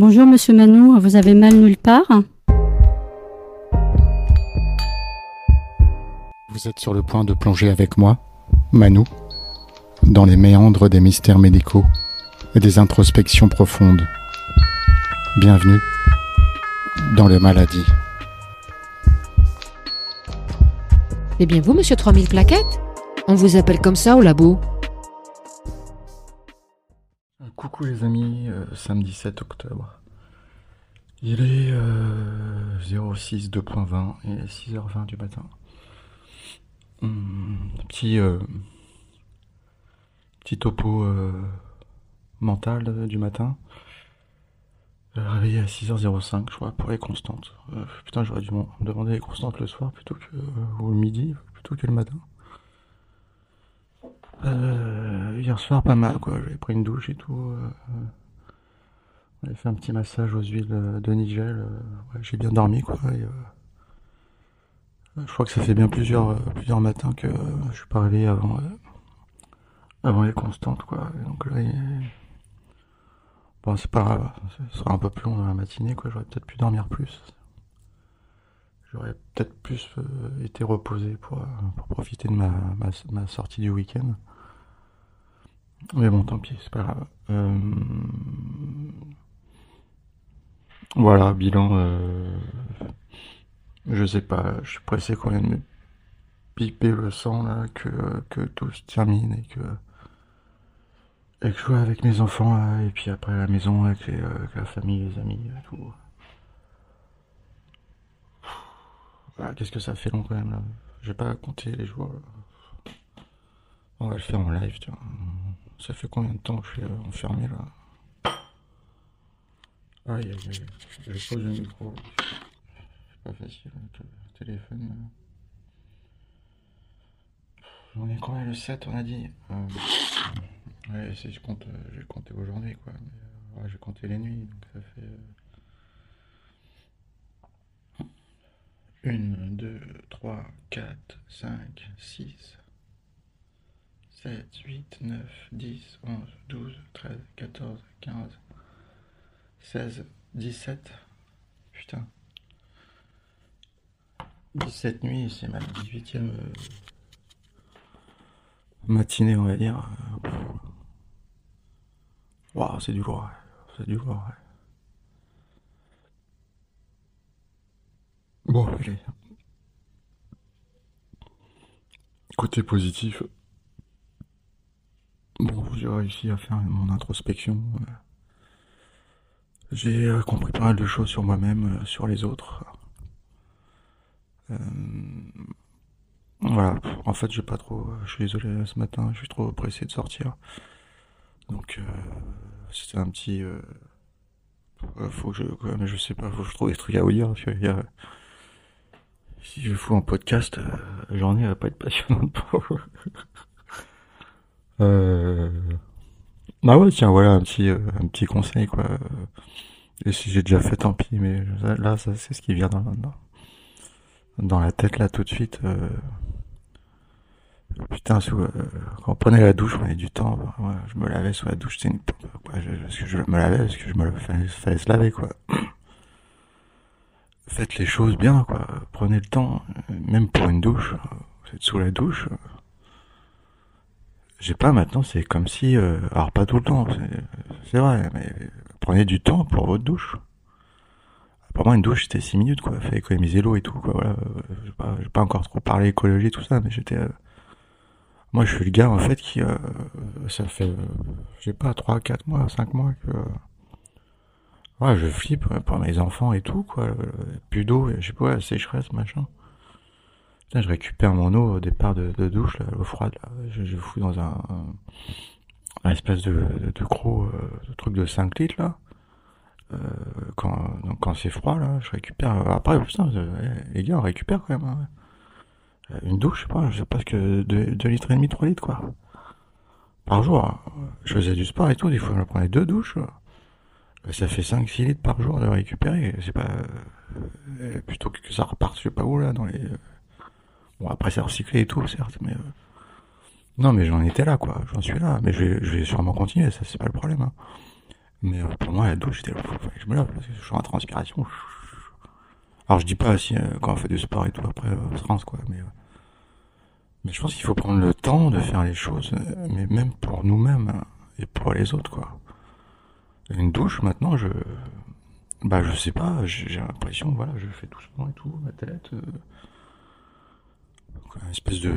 Bonjour Monsieur Manou, vous avez mal nulle part Vous êtes sur le point de plonger avec moi, Manou, dans les méandres des mystères médicaux et des introspections profondes. Bienvenue dans les maladies. Eh bien vous, monsieur 3000 plaquettes? On vous appelle comme ça au labo Coucou les amis, euh, samedi 7 octobre. Il est euh, 06 2.20 et 6h20 du matin. Hum, petit, euh, petit topo euh, mental du matin. Réveillé à 6h05, je crois, pour les constantes. Euh, putain, j'aurais dû me demander les constantes le soir plutôt que ou le midi, plutôt que le matin. Euh, hier soir, pas mal, quoi. J'avais pris une douche et tout. euh, euh, on avait fait un petit massage aux huiles euh, de Nigel. euh, j'ai bien dormi, quoi. euh, je crois que ça fait bien plusieurs, euh, plusieurs matins que euh, je suis pas réveillé avant, euh, avant les constantes, quoi. Donc là, bon, c'est pas grave. Ce sera un peu plus long dans la matinée, quoi. J'aurais peut-être pu dormir plus. J'aurais peut-être plus euh, été reposé pour, euh, pour profiter de ma, ma sortie du week-end. Mais bon, tant pis, c'est pas grave. Euh, Voilà, bilan. euh, Je sais pas, je suis pressé qu'on vienne me piper le sang là, que, que tout se termine et que. Et que je sois avec mes enfants et puis après à la maison avec, les, euh, la famille, les amis et tout. Qu'est-ce que ça fait long quand même là J'ai pas compté les jours. On va le faire en live, tiens. Ça fait combien de temps que je suis euh, enfermé là Aïe aïe aïe. Je pose le micro. C'est pas facile avec le téléphone. là. On est quand même le 7, on a dit. Euh, ouais, si je compte, euh, j'ai compté aujourd'hui quoi. Euh, j'ai compté les nuits, donc ça fait. euh, 1, 2, 3, 4, 5, 6, 7, 8, 9, 10, 11, 12, 13, 14, 15, 16, 17. Putain. 17 nuits, c'est ma 18ème euh, matinée, on va dire. Waouh, c'est du lourd, c'est du lourd. Bon, allez. Côté positif, bon, j'ai réussi à faire mon introspection. euh. J'ai euh, compris pas mal de choses sur moi-même, euh, sur les autres. Euh, Voilà, en fait, j'ai pas trop. Je suis désolé, ce matin, je suis trop pressé de sortir. Donc, euh, c'était un petit. euh, faut que je. quoi, mais je sais pas, faut que je trouve des trucs à vous si je fous un podcast, la journée va pas être passionnante pour. euh. Bah ouais, tiens, voilà un petit, euh, un petit conseil, quoi. Et si j'ai déjà fait, tant pis, mais là, ça, c'est ce qui vient dans, dans, la tête, là, tout de suite. euh. Putain, euh, quand on prenait la douche, on avait du temps. je me lavais sous la douche, c'était une quoi. Je, parce que je me lavais, parce que je me fallait, fallait se laver, quoi. Faites les choses bien, quoi. Prenez le temps, même pour une douche. Vous êtes sous la douche. J'ai pas maintenant, c'est comme si, euh, alors pas tout le temps, c'est vrai, mais prenez du temps pour votre douche. Pour moi, une douche, c'était 6 minutes, quoi. Fallait économiser l'eau et tout, quoi. Voilà. J'ai pas, j'ai pas encore trop parlé écologie, tout ça, mais j'étais. euh, Moi, je suis le gars, en fait, qui. euh, Ça fait. euh, Je sais pas, 3, 4 mois, 5 mois que. Ouais, je flippe euh, pour mes enfants et tout, quoi. Euh, Plus d'eau, je sais pas, la sécheresse, machin. Putain, je récupère mon eau au départ de, de douche, là, l'eau froide, là. Je, je fous dans un. un, espèce de, de, de gros euh, truc de 5 litres, là. Euh, quand, donc quand c'est froid, là, je récupère. Après, putain, euh, les gars, on récupère quand même. hein. Euh, Une douche, je sais pas, je sais pas ce que 2, litres et demi, 3 litres, quoi. Par jour. hein. Je faisais du sport et tout, des fois, je prenais deux douches. Euh, Ça fait 5-6 litres par jour de récupérer. C'est pas. euh, plutôt que ça reparte, je sais pas où, là, dans les. Euh, Bon, après, c'est recyclé et tout, certes, mais. euh, Non, mais j'en étais là, quoi. J'en suis là. Mais je vais, sûrement continuer, ça, c'est pas le problème. hein. Mais euh, pour moi, la douche, c'était je me lave parce que je suis en transpiration. Alors je dis pas si quand on fait du sport et tout après on quoi, mais mais je pense qu'il faut prendre le temps de faire les choses, mais même pour nous-mêmes hein, et pour les autres quoi. Une douche maintenant, je bah je sais pas, j'ai l'impression voilà, je fais doucement et tout, ma tête. Euh, une espèce de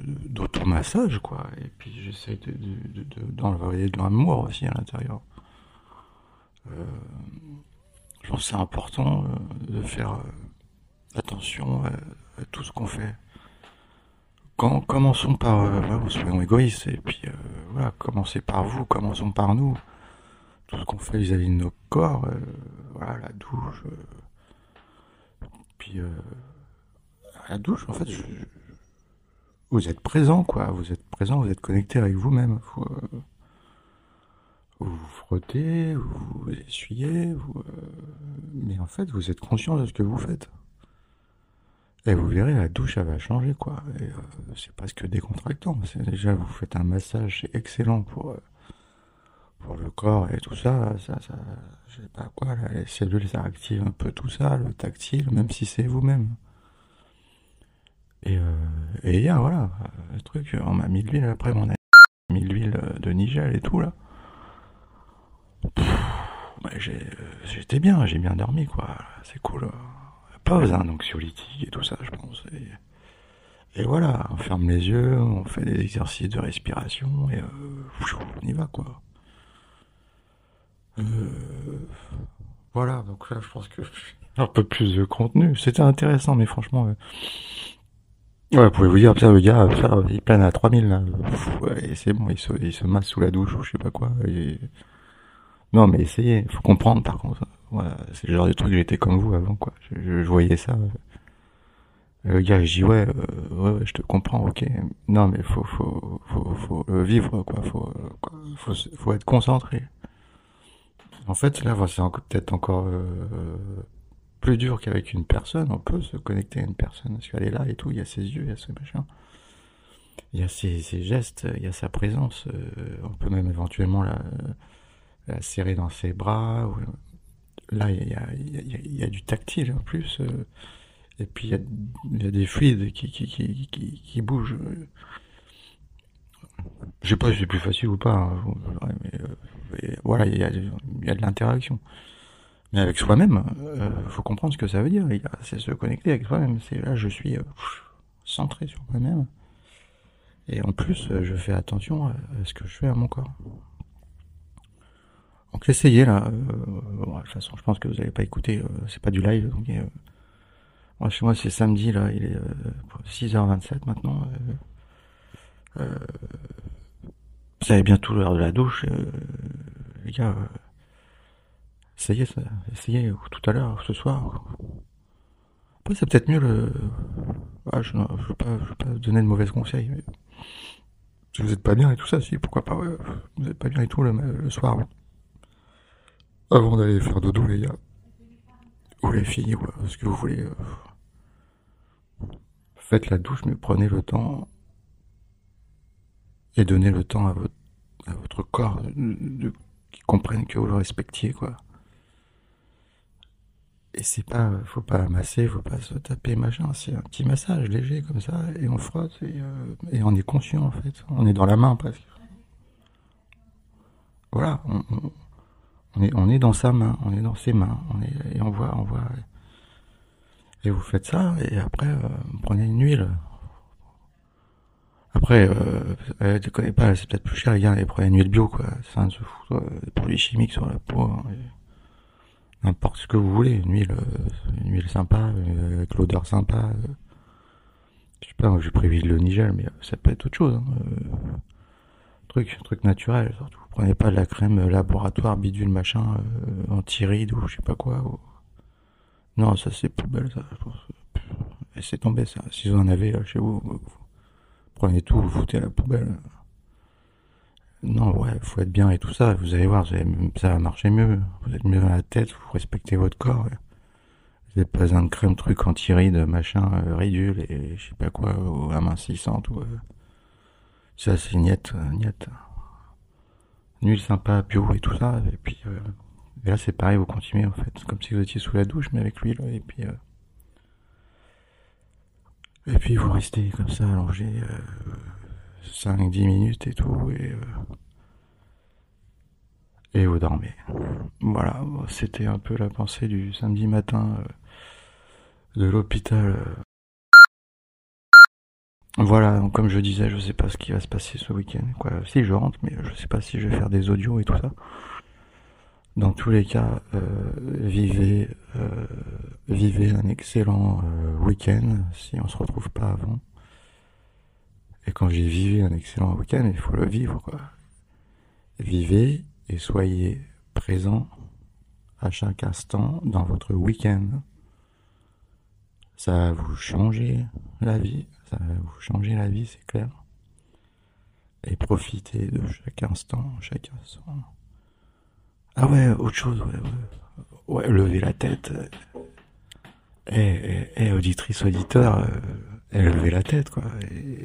d'automassage quoi. Et puis j'essaie de, d'enlever de, l'amour aussi à l'intérieur. Euh, je pense que c'est important euh, de faire euh, attention à, tout ce qu'on fait. Quand, commençons par euh, soyons égoïstes et puis voilà commencez par vous commençons par nous. Tout ce qu'on fait vis-à-vis de nos corps voilà la douche puis la douche en fait je, vous êtes présent, quoi. Vous êtes présent, vous êtes connecté avec vous-même. Vous, euh, vous, frottez, vous, essuyez, vous, euh, mais en fait, vous êtes conscient de ce que vous faites. Et vous verrez, la douche, elle va changer, quoi. Euh, c'est presque décontractant. Déjà, vous faites un massage, c'est excellent pour pour le corps et tout ça. Ça, ça, je sais pas quoi. les cellules, ça active un peu tout ça, le tactile, même si c'est vous-même. Et, euh, et voilà, le truc, on m'a mis de l'huile après, on a mis de l'huile de Nigel et tout, là. J'étais bien, j'ai bien dormi, quoi. C'est cool. Pas besoin d'anxiolytique et tout ça, je pense. Et, voilà, on ferme les yeux, on fait des exercices de respiration et euh, on y va, quoi. Euh, voilà, donc là, je pense que un peu plus de contenu. C'était intéressant, mais franchement, Ouais, vous pouvez vous dire, le gars, il plane à 3000, là. Ouais, c'est bon, il se, il se masse sous la douche ou je sais pas quoi. Non, mais essayez, faut comprendre, par contre. Voilà, c'est le genre de truc, j'étais comme vous avant, quoi. Je, je, voyais ça. Le gars, je dis, ouais, euh, ouais, je te comprends, ok. Non, mais faut, faut, faut, faut euh, vivre, quoi. Faut, quoi. faut, faut être concentré. En fait, là, c'est peut-être encore, euh, plus dur qu'avec une personne. On peut se connecter à une personne parce qu'elle est là et tout. Il y a ses yeux, il y a ses machins. Il y a ses, gestes, il y a sa présence. Euh, on peut même éventuellement la, serrer dans ses bras. Là, il y a, du tactile en plus. Euh, et puis il y, a, des fluides qui, bougent. Je sais pas si c'est plus facile ou pas. Hein, mais, euh, voilà, il y a de l'interaction. Mais avec soi-même, euh, faut comprendre ce que ça veut dire. C'est se connecter avec soi-même. C'est là, je suis euh, centré sur moi-même. Et en plus, euh, je fais attention à, ce que je fais à mon corps. Donc essayez là. Euh, bon, de toute façon, je pense que vous n'avez pas écouté. c'est pas du live. Donc, moi, chez moi, c'est samedi là. Il est 6h27 maintenant. vous savez bientôt l'heure de la douche, les gars. Essayez essayez tout à l'heure, ce soir. Après, c'est peut-être mieux le. Ah, je ne veux, pas, pas donner de mauvais conseils, mais. Si vous n'êtes pas bien et tout ça, si, pourquoi pas, ouais. Vous n'êtes pas bien et tout le, soir. Avant d'aller faire dodo, les gars. Ou les filles, ou ce que vous voulez. Euh. Faites la douche, mais prenez le temps. Et donnez le temps à votre, à votre corps de, qui comprenne que vous le respectiez, quoi. Et c'est pas, faut pas masser, faut pas se taper, machin. C'est un petit massage léger comme ça, et on frotte, et, euh, et, on est conscient en fait. On est dans la main presque. Voilà, on, est, on est dans sa main, on est dans ses mains, on est, et on voit, on voit. Et vous faites ça, et après, euh, prenez une huile. Après, euh, euh tu connais pas, c'est peut-être plus cher, les gars, et prenez une huile bio, quoi. C'est un se fout, des produits chimiques sur la peau. Hein, n'importe ce que vous voulez, une huile, euh, une huile sympa, euh, avec l'odeur sympa. Euh. Je sais pas, j'ai prévu le Nigel, mais ça peut être autre chose. Hein, truc, truc naturel, surtout. Vous prenez pas de la crème laboratoire, bidule, machin, anti-ride ou je sais pas quoi. Non, ça c'est poubelle, ça, je pense. Laissez tomber ça. Si vous en avez chez vous, vous prenez tout, vous foutez à la poubelle. Non, ouais, faut être bien et tout ça. Vous allez voir, ça va marcher mieux. Vous êtes mieux dans la tête, vous respectez votre corps. Vous n'avez pas de crème, truc anti-ride, machin, euh, ridule et je sais pas quoi, ou amincissante. Ou, euh. Ça, c'est niette, euh, niette. Huile sympa, bio et tout ça. Et puis euh, là, c'est pareil, vous continuez en fait. Comme si vous étiez sous la douche, mais avec l'huile. Et puis. Et puis vous restez comme ça allongé 5-10 minutes et tout. Et, euh, et vous dormez. Voilà, c'était un peu la pensée du samedi matin euh, de l'hôpital. euh. Voilà, comme je disais, je sais pas ce qui va se passer ce week-end. Si je rentre, mais je sais pas si je vais faire des audios et tout ça. Dans tous les cas, vivez, vivez un excellent week-end si on se retrouve pas avant. Et quand j'ai vivé un excellent week-end, il faut le vivre, quoi. Vivez et soyez présent à chaque instant dans votre week-end. Ça va vous changer la vie, ça va vous changer la vie, c'est clair. Et profitez de chaque instant, chaque instant. Ah ouais, autre chose, ouais, ouais. Ouais, levez la tête. Eh, eh, eh, auditrice, auditeur, euh, eh, levez la tête, quoi.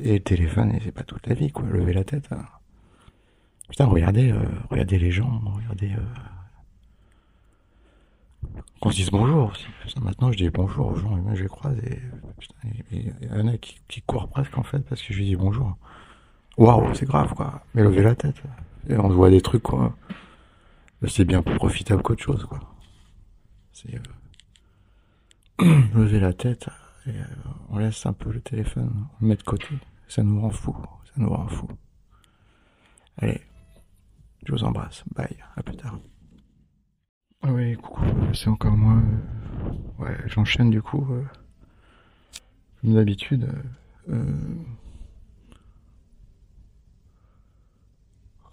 Et, le téléphone, et c'est pas toute la vie, quoi. Levez la tête. hein. Putain, regardez, euh, regardez les gens, regardez. Euh... Qu'on se dise bonjour aussi. Maintenant, je dis bonjour aux gens, et moi je les croise, et putain, il y en a qui, qui courent presque en fait parce que je lui dis bonjour. Waouh, c'est grave, quoi. Mais levez la tête. Et on voit des trucs, quoi. C'est bien plus profitable qu'autre chose, quoi. C'est. Euh... lever la tête, euh, on laisse un peu le téléphone, on le met de côté. Ça nous rend fou, ça nous rend fou. Allez, je vous embrasse. Bye, à plus tard. Oui, coucou, c'est encore moi. Ouais, j'enchaîne du coup. euh, Comme d'habitude. euh,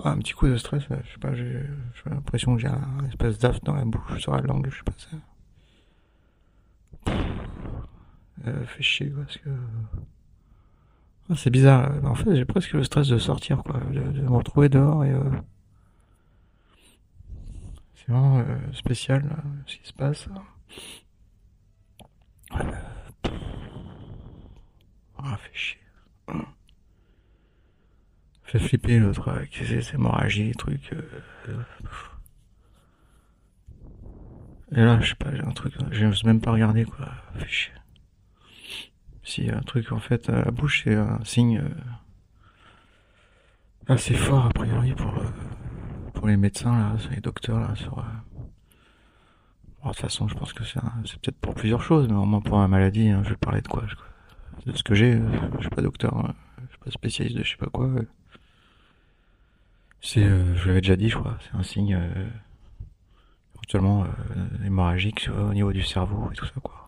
ah, un petit coup de stress, je sais pas, j'ai l'impression que j'ai un espèce d'af dans la bouche, sur la langue, je sais pas ça. Euh, fait chier parce que. Ah, c'est bizarre. En fait, j'ai presque le stress de sortir, quoi, de, de me retrouver dehors et. euh, C'est vraiment euh, spécial, là, ce qui se passe. Euh. Ah, fait chier. Fait flipper l'autre avec ses hémorragies, trucs. euh, euh. Et là, je sais pas, j'ai un truc, j'ose même pas regarder, quoi. Fait chier. Si, un truc, en fait, à la bouche, c'est un signe euh, assez fort, a priori, pour, euh, les médecins, là, les docteurs, là, sur... euh, bon, de toute façon, je pense que c'est peut-être pour plusieurs choses, mais au moins pour la maladie, hein, je vais parler de quoi je- De ce que j'ai, je suis pas docteur, je suis pas spécialiste de je sais pas quoi. C'est, je l'avais déjà dit, je crois, c'est un signe euh, éventuellement hémorragique au niveau du cerveau et tout ça, quoi.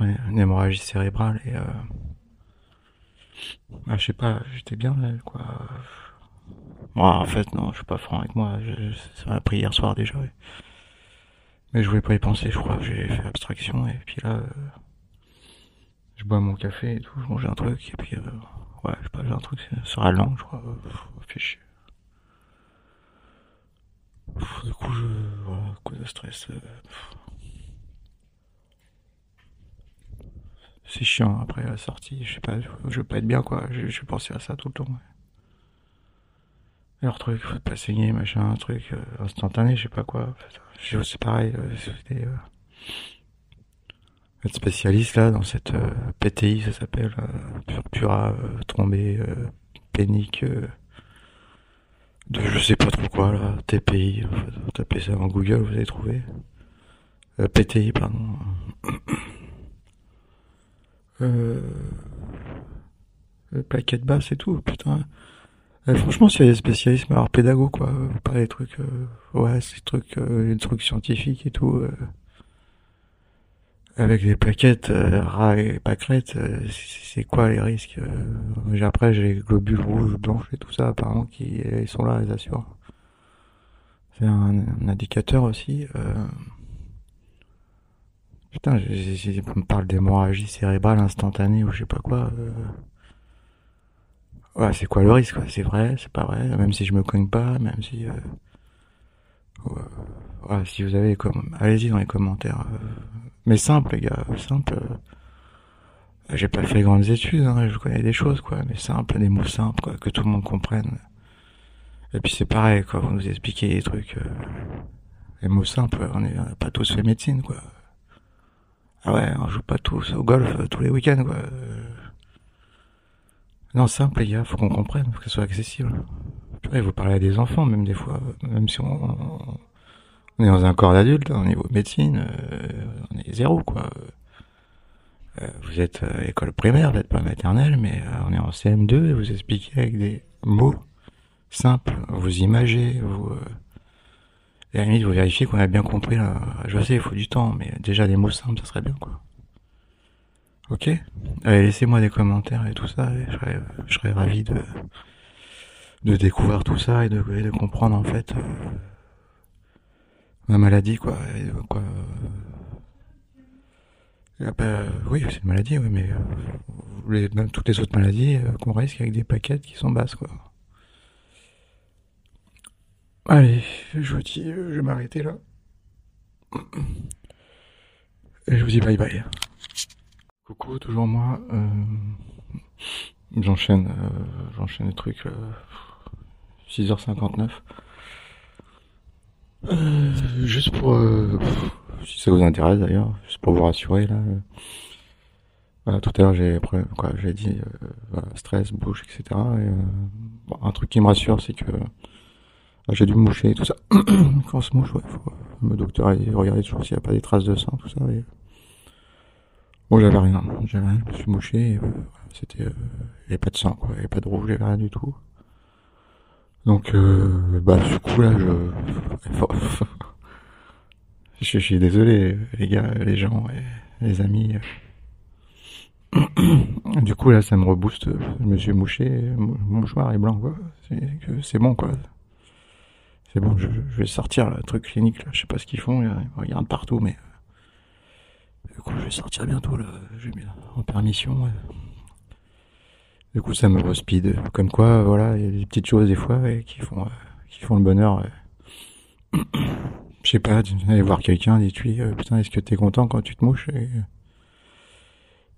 Une hémorragie cérébrale et... Euh... Ah, je sais pas, j'étais bien, là, quoi. Moi, en fait, non, je suis pas franc avec moi, je, ça m'a pris hier soir déjà. Mais je voulais pas y penser, je crois j'ai fait abstraction, et puis là... euh, Je bois mon café et tout, je mange un truc, et puis... Euh... Ouais, je sais pas, j'ai un truc sur la langue, je crois, pff, fait chier. Pff, Du coup, je... Voilà, coup de stress... euh, pff. C'est chiant après la sortie, je sais pas, je veux pas être bien quoi, je, je penser à ça tout le temps. Ouais. Leur truc, faut pas saigner, machin, un truc euh, instantané, je sais pas quoi. C'est pareil, euh, c'était euh, être spécialiste là dans cette euh, PTI, ça s'appelle euh, purpura euh, thrombée euh, pénique euh, de je sais pas trop quoi là, TPI, euh, vous tapez ça en Google, vous allez trouver. Euh, PTI, pardon. Euh... euh, plaquettes basses et tout, putain. Euh, franchement, s'il y a des spécialistes, alors pédago, quoi, euh, pas des trucs, ouais, ces trucs, des trucs scientifiques et tout, avec des plaquettes, rats et pâquerettes, c'est quoi les risques Après, j'ai les globules rouges, blanches et tout ça, apparemment, qui ils sont là, ils assurent. C'est un, indicateur aussi. Putain, j'ai- j'ai- on me parle d'hémorragie cérébrale instantanée ou je sais pas quoi. euh. Ouais, c'est quoi le risque quoi? C'est vrai, c'est pas vrai, même si je me cogne pas, même si... Euh... Ouais, si vous avez comme... Allez-y dans les commentaires. euh. Mais simple les gars, simple. euh. J'ai pas fait grandes études, hein, je connais des choses quoi, mais simple, des mots simples quoi, que tout le monde comprenne. Et puis c'est pareil, quoi, vous nous expliquez des trucs, les mots simples, on n'a pas tous fait médecine, quoi. Ah ouais, on joue pas tous au golf euh, tous les week-ends, quoi. Euh, Non, simple, les gars, faut qu'on comprenne, faut que ce soit accessible. Purée, vous parlez à des enfants, même des fois, même si on, est dans un corps d'adulte, hein, au niveau médecine, euh, on est zéro, quoi. Euh, vous êtes euh, école primaire, vous n'êtes pas maternelle, mais euh, on est en CM2 et vous expliquez avec des mots simples, vous imagez, vous... Et à la limite, vous vérifiez qu'on a bien compris, là. Je sais, il faut du temps, mais déjà des mots simples, ça serait bien, quoi. Ok Allez, laissez-moi des commentaires et tout ça, et je serais, je serais ravi de, de découvrir tout ça et de, et de comprendre, en fait, euh, ma maladie, quoi. Et, quoi euh, bah, oui, c'est une maladie, oui, mais euh, les, même toutes les autres maladies euh, qu'on risque avec des paquettes qui sont basses, quoi. Allez, je vous dis, euh, je vais m'arrêter là. Et je vous dis bye bye. Coucou, toujours moi. Euh, j'enchaîne, euh, j'enchaîne les trucs. euh, 6h59. Euh, juste pour, euh, si ça vous intéresse d'ailleurs, juste pour vous rassurer là. voilà, tout à l'heure j'ai, quoi, j'ai dit voilà, stress, bouche, etc. Un truc qui me rassure, c'est que j'ai dû me moucher et tout ça. Quand on se mouche, ouais, faut, le docteur a dit, regardez toujours s'il n'y a pas des traces de sang, tout ça. Et... Bon, j'avais rien, j'avais rien, je me suis mouché. Euh, c'était, euh, il n'y avait pas de sang, quoi, il n'y avait pas de rouge, il n'y avait rien du tout. Donc, euh, bah, du coup, là, je... je, suis désolé, les gars, les gens, et les amis. Du coup, là, ça me rebooste. Je me suis mouché, mon mouchoir est blanc, quoi. C'est bon, quoi. C'est bon, je, je vais sortir, le truc clinique, là. Je sais pas ce qu'ils font, ils regardent partout, mais... Du coup, je vais sortir bientôt, là. Je vais en permission. Du coup, ça me respeed. Comme quoi, voilà, il y a des petites choses des fois qui font euh, qui font le bonheur. Je sais pas, aller voir quelqu'un, dis-tu, euh, putain, est-ce que t'es content quand tu te mouches Et,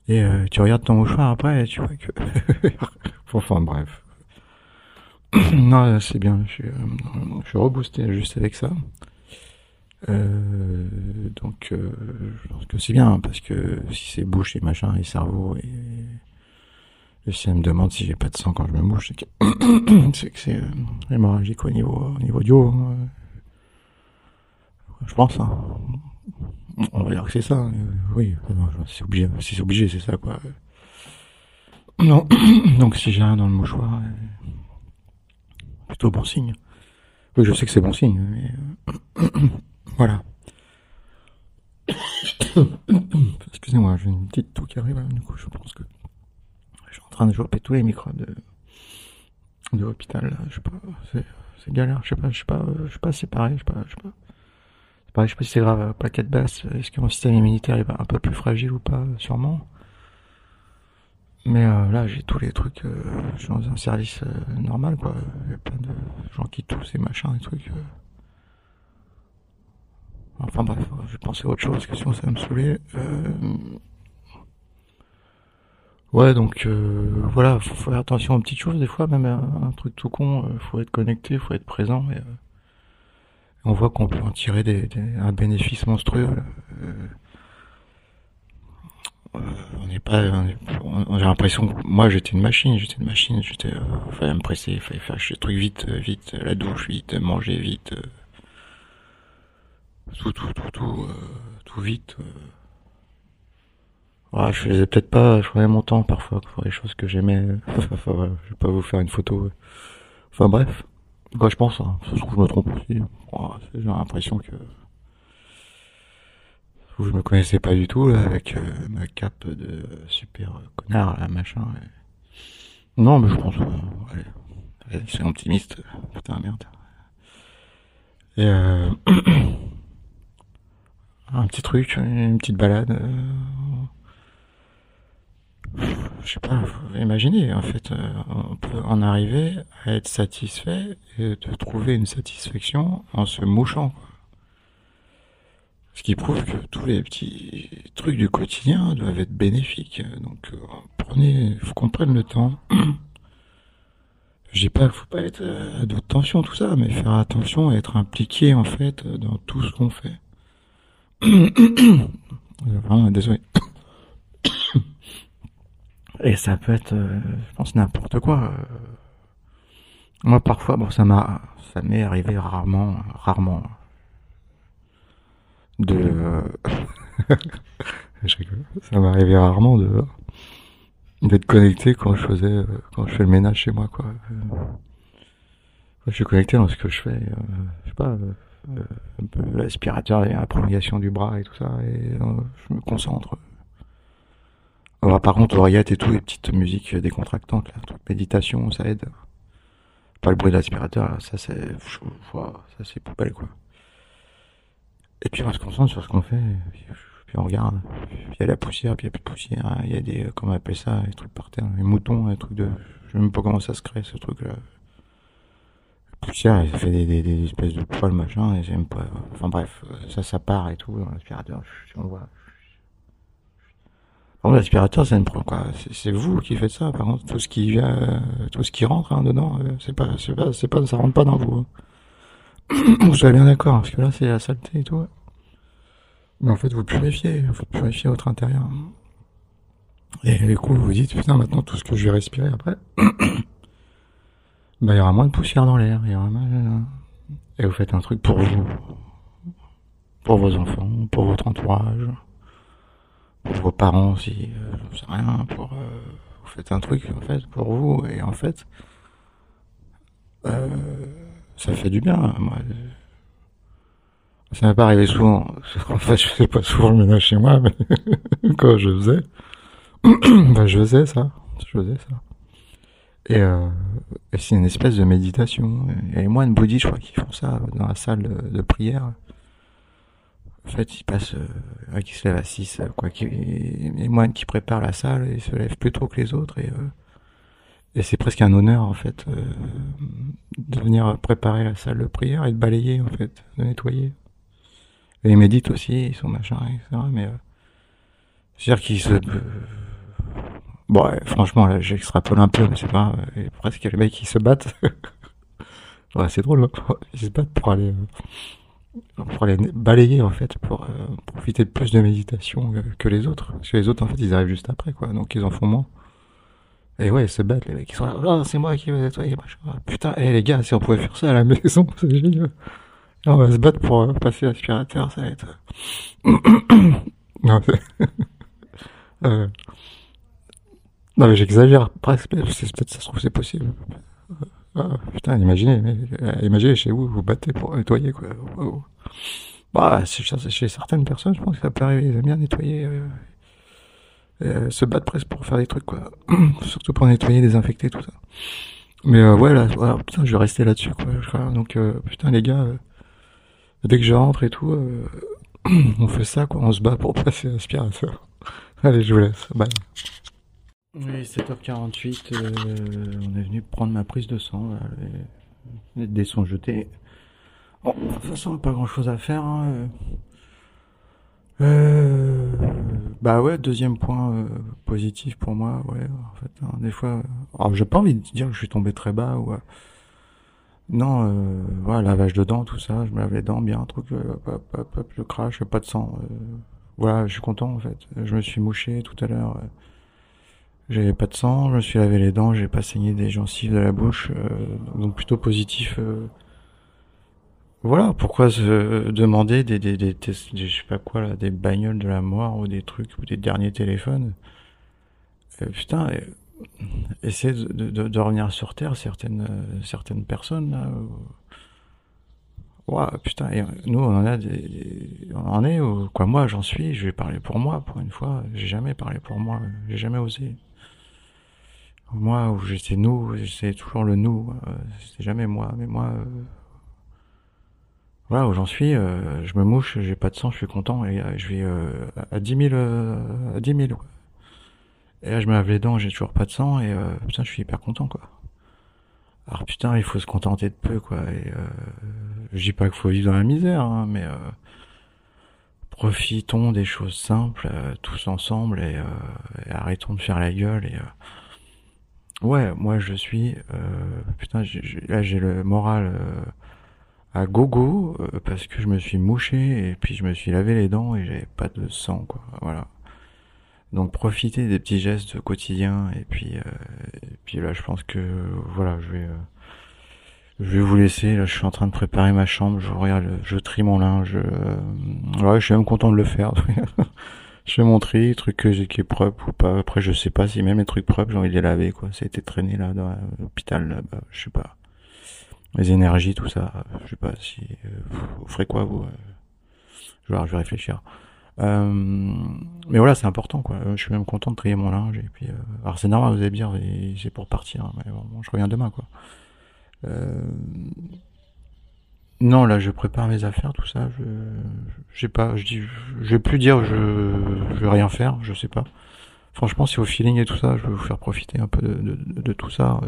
et euh, tu regardes ton mouchoir après et tu vois que... enfin, bref. non, c'est bien, je suis, euh, je suis reboosté juste avec ça. Euh, donc, euh, je pense que c'est bien, parce que si c'est bouche et machin, et cerveau, et, et si elle me demande si j'ai pas de sang quand je me mouche, c'est que c'est euh, hémorragique au niveau, au niveau du haut. hein. Je pense, hein. On va dire que c'est ça. euh, oui, c'est obligé, c'est obligé, c'est ça, quoi. Non, donc si j'ai rien dans le mouchoir, euh, plutôt bon signe. Oui, je sais que c'est bon signe, mais euh, voilà. Excusez-moi, j'ai une petite toux qui arrive, là, du coup, je pense que je suis en train de choper tous les microbes de, de l'hôpital, je sais pas, c'est, galère, je sais pas, je sais pas, euh, je sais pas, c'est pareil, je sais pas, je sais pas. Pareil, je sais pas si c'est grave, euh, plaquette basse, est-ce que mon système immunitaire est un peu plus fragile ou pas, sûrement. Mais euh, là, j'ai tous les trucs, euh, je suis dans un service euh, normal, quoi. Il y a plein de gens qui toussent et machin, et trucs. euh. Enfin bref, je vais penser à autre chose, que sinon ça va me saouler. Euh... Ouais, donc euh, voilà, faut faire attention aux petites choses des fois, même un, un truc tout con, faut être connecté, faut être présent. Et, on voit qu'on peut en tirer des, des- un bénéfice monstrueux. là. Euh, on n'est pas, on j'ai l'impression que moi j'étais une machine, j'étais une machine, j'étais, euh, fallait me presser, fallait faire des trucs vite, euh, vite, la douche vite, manger vite, euh, tout, tout, tout, tout, euh, tout vite. Ouais, je faisais peut-être pas, je prenais mon temps parfois pour les choses que j'aimais. enfin, voilà, je vais pas vous faire une photo. Enfin bref, quoi je pense, hein. ça se trouve je me trompe aussi. Oh, J'ai l'impression que vous me connaissez pas du tout là, avec euh, ma cape de super connard là, machin. Non, mais je pense, allez, allez, optimiste. Putain merde. Et euh, un petit truc, une petite balade. euh, je sais pas, faut imaginer, en fait, euh, on peut en arriver à être satisfait et de trouver une satisfaction en se mouchant, quoi. Ce qui prouve que tous les petits trucs du quotidien doivent être bénéfiques. Donc, euh, prenez, faut qu'on prenne le temps Je dis pas qu'il faut pas être à d'autres tensions, tout ça, mais faire attention à être impliqué, en fait, dans tout ce qu'on fait. Vraiment, désolé. Et ça peut être, je pense, n'importe quoi. Moi, parfois, bon, ça m'a, ça m'est arrivé rarement, rarement, de. Ça arrivé rarement de, d'être connecté quand je faisais, quand je fais le ménage chez moi, quoi. Quand je suis connecté dans ce que je fais, euh, je sais pas, euh, l'aspirateur et la prolongation du bras et tout ça, et euh, je me concentre. Alors, par contre, oreillettes et tout, les petites musiques décontractantes, truc méditation, ça aide. Pas le bruit de l'aspirateur, ça c'est, ça c'est poubelle, quoi. Et puis on se concentre sur ce qu'on fait, puis on regarde. Il y a la poussière, puis il y a plus de poussière. Il y a des, comment on appelle ça, les trucs par terre, les moutons, les trucs de, je sais même pas comment ça se crée, ce truc-là. La poussière, elle fait des, des, des espèces de poils, machin, et j'aime pas. Enfin bref, ça, ça part et tout, dans l'aspirateur, on le voit. Par l'aspirateur, c'est une quoi. C'est vous qui faites ça. Par contre, tout ce qui vient, tout ce qui rentre hein, dedans, c'est pas, c'est pas, pas, ça rentre pas dans vous. Vous soyez bien d'accord, parce que là, c'est la saleté et tout. Mais en fait, vous purifiez, vous purifiez votre intérieur. Et du coup, vous vous dites, putain, maintenant, tout ce que je vais respirer après, bah, il y aura moins de poussière dans l'air, il y aura moins... Et vous faites un truc pour vous. Pour vos enfants, pour votre entourage, pour vos parents aussi, euh, je sais rien, pour... Euh, vous faites un truc, en fait, pour vous, et en fait... Euh, ça fait du bien, moi. Ça m'est pas arrivé souvent. En fait, je faisais pas souvent le ménage chez moi, mais quand je faisais, bah, je faisais ça. Je faisais ça. Et, euh, et c'est une espèce de méditation. Il y a les moines bouddhistes, je crois, qui font ça dans la salle de, prière. En fait, ils passent, euh, qui se lèvent à 6, quoi. Qui, les moines qui préparent la salle, ils se lèvent plus tôt que les autres et, euh, et c'est presque un honneur, en fait, euh, de venir préparer la salle de prière et de balayer, en fait, de nettoyer. Et ils méditent aussi, ils sont machin, etc. Mais euh, c'est-à-dire qu'ils se... bon, franchement, là, j'extrapole un peu, mais c'est pas... Et presque les mecs qui se battent. ouais, c'est drôle, hein. ils se battent pour aller... Euh, pour aller balayer, en fait, pour euh, profiter de plus de méditation que les autres. Parce que les autres, en fait, ils arrivent juste après, quoi. Donc, ils en font moins. Et ouais, ils se battent, les mecs. Ils sont là, oh, c'est moi qui vais nettoyer, machin. Putain, eh, les gars, si on pouvait faire ça à la maison, c'est génial. On va se battre pour euh, passer l'aspirateur, ça va être... non, euh... non, mais j'exagère presque, peut-être ça se trouve c'est possible. Ah, putain, imaginez, euh, imaginez chez vous, vous battez pour nettoyer, quoi. Bah, chez certaines personnes, je pense que ça peut arriver, ils aiment bien nettoyer, euh, euh, se battre presque pour faire des trucs, quoi. Surtout pour nettoyer, désinfecter, tout ça. Mais euh, ouais, là, voilà, putain, je vais rester là-dessus, quoi. Donc, putain, les gars, dès que je rentre et tout, euh, on fait ça, quoi. On se bat pour passer l'aspirateur. Allez, je vous laisse. Bye. Oui, 7h48, euh, on est venu prendre ma prise de sang. Là, les... jetés. Bon, de toute façon, pas grand chose à faire. Hein. Euh, bah ouais, deuxième point euh, positif pour moi, ouais, en fait, hein, des fois. Alors, j'ai pas envie de dire que je suis tombé très bas ou. Non, euh, lavage de dents, tout ça, je me lave les dents bien, un truc, euh, hop, hop, hop, je crache, pas de sang. Euh, voilà, je suis content en fait. Je me suis mouché tout à l'heure. Euh, j'avais pas de sang, je me suis lavé les dents, j'ai pas saigné des gencives de la bouche, euh, donc plutôt positif. Voilà, pourquoi se demander des, des, des, tests, je sais pas quoi là, des bagnoles de la mort ou des trucs ou des derniers téléphones? putain essayer de, revenir sur Terre, certaines, euh, certaines personnes, là, ouais, putain, et nous, on en a des, on en est, ou, quoi, moi, j'en suis, je vais parler pour moi, pour une fois, j'ai jamais parlé pour moi, j'ai jamais osé. Moi, où j'étais nous, c'est toujours le nous, euh, c'est jamais moi, mais moi, euh, voilà, où j'en suis, euh, je me mouche, j'ai pas de sang, je suis content, et je vais à 10 000, à 10 000, et là, je me lave les dents, j'ai toujours pas de sang, et euh, putain, je suis hyper content, quoi. Alors putain, il faut se contenter de peu, quoi. Et euh, je dis pas qu'il faut vivre dans la misère, hein, mais euh, profitons des choses simples, euh, tous ensemble, et, euh, et, arrêtons de faire la gueule, et, Ouais, moi je suis... Euh, putain, là j'ai le moral euh, à gogo euh, parce que je me suis mouché et puis je me suis lavé les dents et j'avais pas de sang, quoi. Voilà. Donc profitez des petits gestes quotidiens et puis, euh, et puis là je pense que voilà, je vais... euh, je vais vous laisser, là je suis en train de préparer ma chambre, je regarde, je trie mon linge, euh, ouais, je suis même content de le faire. Je fais mon tri, truc que j'ai qui est propre ou pas. Après, je sais pas si même les trucs propres, j'ai envie de les laver, quoi. Ça a été traîné là dans l'hôpital, là-bas. Je sais pas. Les énergies, tout ça. Je sais pas si euh, vous ferez quoi, vous. euh. Je vais, réfléchir. Euh, mais voilà, c'est important, quoi. Je suis même content de trier mon linge. Et puis, euh, alors c'est normal, vous allez dire, c'est pour partir. hein, Mais bon, je reviens demain, quoi. Non, là, je prépare mes affaires, tout ça. Je, je pas. Je dis, je vais plus dire, je, je vais rien faire. Je sais pas. Franchement, si au feeling et tout ça, je vais vous faire profiter un peu de, de, tout ça,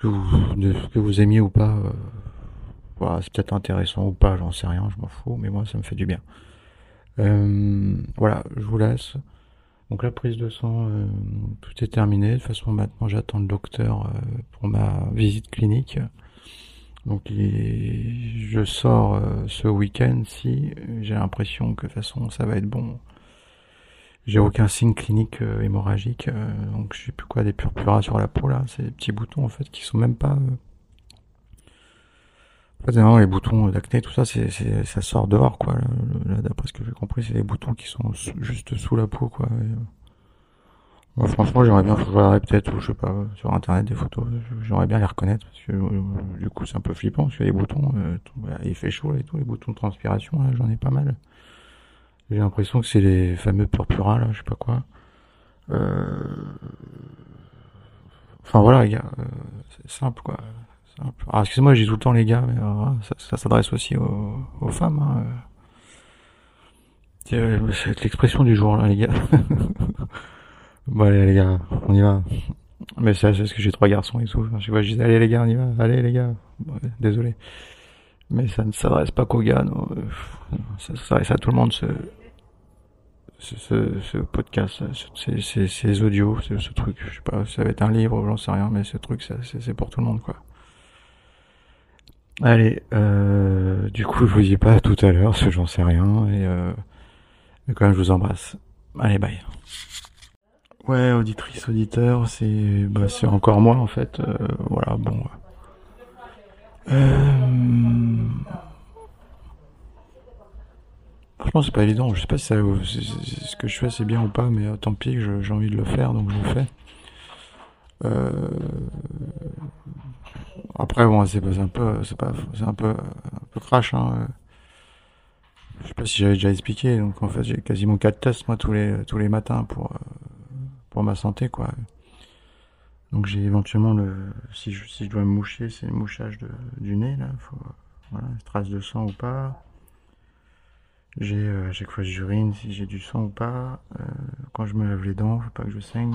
que vous de- que vous aimiez ou pas. euh, voilà, c'est peut-être intéressant ou pas, j'en sais rien, je m'en fous, mais moi, ça me fait du bien. Euh, voilà, je vous laisse. Donc la prise de sang, euh, tout est terminé. De toute façon, maintenant, j'attends le docteur pour ma visite clinique. Donc je sors ce week-end si j'ai l'impression que de toute façon ça va être bon. J'ai aucun signe clinique euh, hémorragique, euh, donc je sais plus quoi des purpura sur la peau là, c'est des petits boutons en fait qui sont même pas. euh, En fait, vraiment les boutons d'acné, tout ça, c'est, c'est, ça sort dehors quoi. Là, là, d'après ce que j'ai compris, c'est des boutons qui sont sous- juste sous la peau quoi. Et, euh, moi, franchement, j'aimerais bien, je regarderais peut-être, ou je sais pas, sur internet des photos, j'aimerais bien les reconnaître, parce que euh, du coup c'est un peu flippant, parce que les boutons, euh, tout- voilà, il fait chaud et tout, les boutons de transpiration, là, j'en ai pas mal. J'ai l'impression que c'est les fameux purpura, là, je sais pas quoi. Euh... Enfin voilà, les gars, euh, c'est simple, quoi. Simple. Alors excusez-moi, dis tout le temps les gars, mais alors, ça, ça s'adresse aussi aux, femmes. Hein. euh. Euh, C'est l'expression du jour, là, les gars. Bon allez les gars, on y va. Mais c'est parce que j'ai trois garçons et tout. Je dis allez les gars, on y va. Allez les gars. Désolé. Mais ça ne s'adresse pas qu'aux gars, non. Euh, Ça s'adresse à tout le monde, ce, ce, ce, ce podcast, ce- ces, ces, ces audios, ce, ce truc. Je sais pas, ça va être un livre, j'en sais rien, mais ce truc, c'est pour tout le monde, quoi. Allez, euh, du coup, je vous dis pas à tout à l'heure, parce que j'en sais rien, et euh, mais quand même, je vous embrasse. Allez, bye. Ouais, auditrice, auditeur, c'est bah, c'est encore moi en fait. euh, voilà, bon. Euh... Franchement, c'est pas évident. Je sais pas si ce que je fais c'est bien ou pas, mais euh, tant pis, j'ai envie de le faire, donc je le fais. Euh... Après, bon, c'est un peu, c'est pas, c'est un peu, un peu crash. Hein. euh. Je sais pas si j'avais déjà expliqué. Donc en fait, j'ai quasiment quatre tests moi tous les tous les matins pour euh, pour ma santé quoi. Donc j'ai éventuellement le si je si je dois me moucher, c'est le mouchage de, du nez là, voilà, trace de sang ou pas. J'ai euh, à chaque fois j'urine si j'ai du sang ou pas. Euh, quand je me lave les dents, faut pas que je saigne.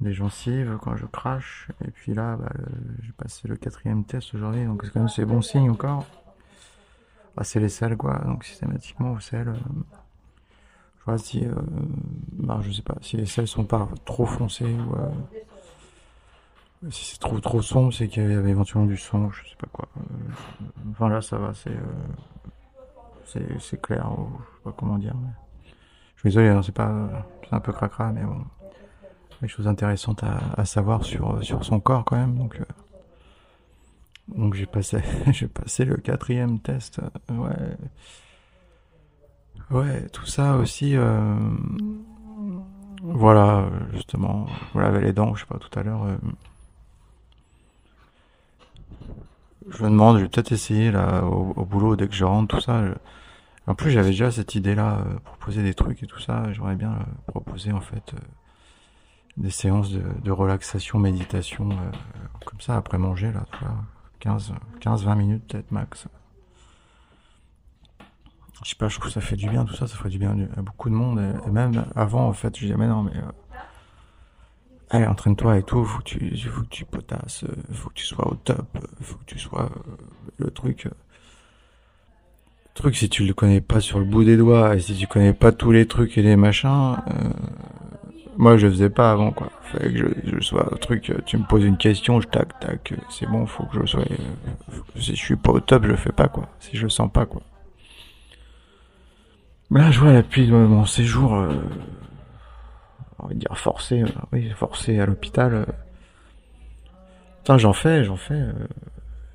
Des gencives quand je crache. Et puis là, bah, le- j'ai passé le quatrième test aujourd'hui, donc c'est quand même c'est bon signe encore. Ah, c'est les selles quoi, donc systématiquement aux selles. euh, je vois si, euh, bah, je sais pas, si les selles sont pas trop foncées ou euh, si c'est trop trop sombre, c'est qu'il y avait éventuellement du sang, je sais pas quoi. Euh, enfin là, ça va, c'est euh, c'est clair, ou je sais pas comment dire. Je suis désolé, hein, c'est pas, c'est un peu cracra, mais bon, des choses intéressantes à, à savoir sur sur son corps quand même, donc. euh, donc j'ai passé, j'ai passé le quatrième test. euh, Ouais. Ouais, tout ça aussi. euh, Voilà, justement, vous lavez les dents, je sais pas, tout à l'heure. Je me demande, je vais peut-être essayer là au, boulot dès que je rentre, tout ça. En plus, j'avais déjà cette idée-là, euh, proposer des trucs et tout ça. J'aurais bien euh, proposé en fait euh, des séances de, de relaxation, méditation, euh, comme ça après manger là, tu vois, 15, 15-20 minutes peut-être max. Je sais pas, je trouve que ça fait du bien, tout ça, ça ferait du bien à beaucoup de monde. Et, et même avant, en fait, je disais, mais non, mais. euh, allez, entraîne-toi et tout, faut que tu, faut que tu potasses, euh, faut que tu sois au top, faut que tu sois. le truc. Truc, si tu le connais pas sur le bout des doigts, et si tu connais pas tous les trucs et les machins, euh, Moi, je faisais pas avant, quoi. Fallait que je, sois un truc, tu me poses une question, je tac, tac, c'est bon, faut que je sois, euh, si je suis pas au top, je fais pas, quoi. Si je sens pas, quoi. Mais là, je vois, depuis euh, mon séjour, euh, on va dire forcé, oui, forcé à l'hôpital, putain, j'en fais, j'en fais,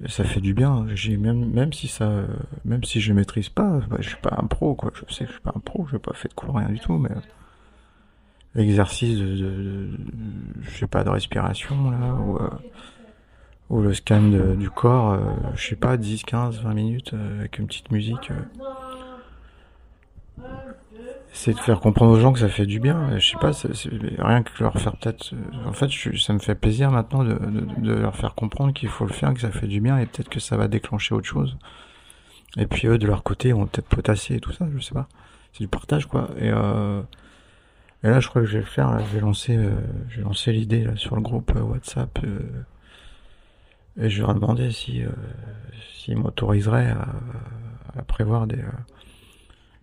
ça fait du bien. J'ai même, même si ça, euh, même si je maîtrise pas, bah, je suis pas un pro, quoi. Je sais que je suis pas un pro, j'ai pas fait de cours, rien du tout, mais l'exercice de, de, je sais pas, de respiration, là, ou, euh, ou le scan du corps, euh, je sais pas, 10, 15, 20 minutes, euh, avec une petite musique. C'est de faire comprendre aux gens que ça fait du bien. Je sais pas, rien que leur faire peut-être. euh, En fait, je- ça me fait plaisir maintenant de, de, de leur faire comprendre qu'il faut le faire, que ça fait du bien et peut-être que ça va déclencher autre chose. Et puis eux, de leur côté, vont peut-être potasser et tout ça, je sais pas. C'est du partage, quoi. Et, euh, et là, je crois que je vais le faire. Là. Je vais lancer, euh, je vais lancer l'idée sur le groupe euh, WhatsApp euh, et je vais leur demander si, euh, s'ils m'autoriseraient à, à prévoir des,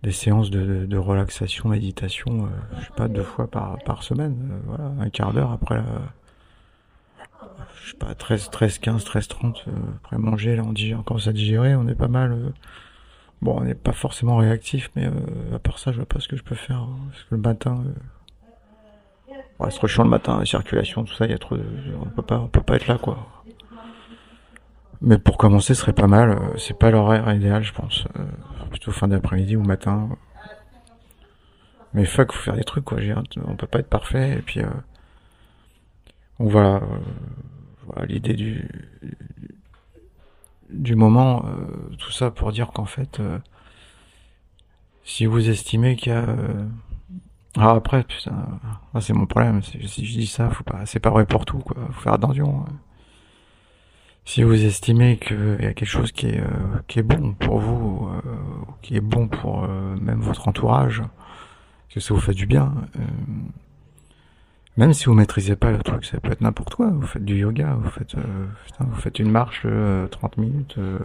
des séances de, de, relaxation, méditation, euh, je sais pas, deux fois par, par semaine, euh, voilà, un quart d'heure après la, je sais pas, 13, 13, 15, 13, 30, euh, après manger, là, on digère, on commence à digérer, on est pas mal, euh, bon, on n'est pas forcément réactif, mais euh, à part ça, je vois pas ce que je peux faire, hein, parce que le matin, ouais, c'est trop chiant le matin, la circulation, tout ça, il y a trop de, on peut pas, on peut pas être là, quoi. Mais pour commencer, ce serait pas mal. C'est pas l'horaire idéal, je pense. Plutôt fin d'après-midi ou matin. Mais fuck, faut faire des trucs, quoi. On peut pas être parfait. Et puis, euh, on euh, voilà l'idée du du moment. euh, tout ça pour dire qu'en fait, euh, si vous estimez qu'il y a euh, ah après putain, c'est mon problème. Si je dis ça, faut pas, c'est pas vrai pour tout, quoi. Faut faire attention. hein. Si vous estimez qu'il y a quelque chose qui est, euh, qui est bon pour vous, euh, qui est bon pour euh, même votre entourage, que ça vous fait du bien, euh, même si vous maîtrisez pas le truc, ça peut être n'importe quoi. Vous faites du yoga, vous faites, euh, putain, vous faites une marche euh, 30 minutes. Euh,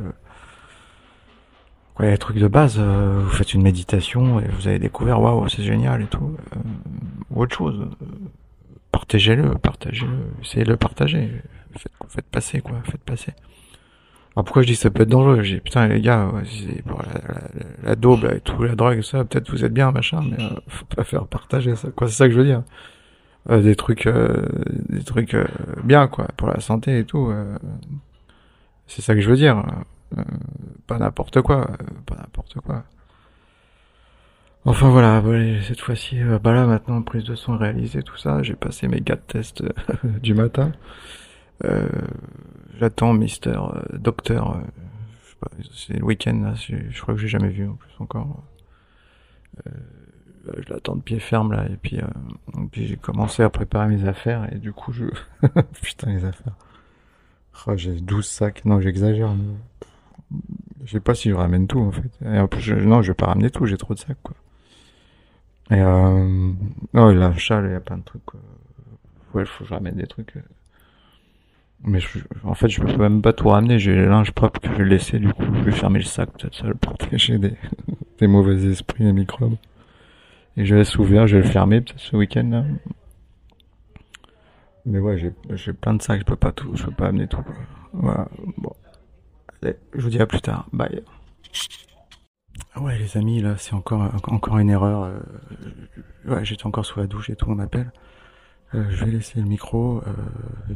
ouais, les trucs de base, vous faites une méditation et vous avez découvert, waouh, c'est génial et tout. Ou autre chose. Partagez-le, partagez-le, essayez de le partager. Faites, faites passer, quoi, faites passer. Alors pourquoi je dis ça peut être dangereux? Je dis putain les gars, ouais, pour la, la, la, daube et tout, la drogue, ça, peut-être vous êtes bien, machin, mais euh, faut pas faire partager ça, quoi. C'est ça que je veux dire. Euh, des trucs, euh, des trucs euh, bien, quoi, pour la santé et tout. c'est ça que je veux dire. Pas n'importe quoi, pas n'importe quoi. Enfin voilà, cette fois-ci, euh, bah là maintenant prise de son réalisée, tout ça, j'ai passé mes de tests euh, du matin. Euh, J'attends Mister euh, Docteur, euh, c'est le week-end là, je, crois que j'ai jamais vu en plus encore. Je l'attends de pied ferme là, et puis, puis j'ai commencé à préparer mes affaires, et du coup je... Putain les affaires. Oh, j'ai 12 sacs, non j'exagère, je sais pas si je ramène tout en fait. Et en plus, je... non je vais pas ramener tout, j'ai trop de sacs quoi. Et euh... Non, il châle, il y a plein de trucs quoi. Ouais, il faut que je ramène des trucs. euh. Mais en fait, je peux même pas tout ramener. J'ai le linge propre que je vais laisser, du coup, je vais fermer le sac, peut-être ça va le protéger des, des mauvais esprits et microbes. Et je laisse ouvert, je vais le fermer peut-être ce week-end là. Mais ouais, j'ai, j'ai plein de sacs, je peux pas tout, je peux pas amener tout. quoi. Voilà, bon. Allez, je vous dis à plus tard. Bye. Ouais, les amis, là, c'est encore, encore une erreur. euh, Ouais, j'étais encore sous la douche et tout, on m'appelle. Euh, je vais laisser le micro. Euh,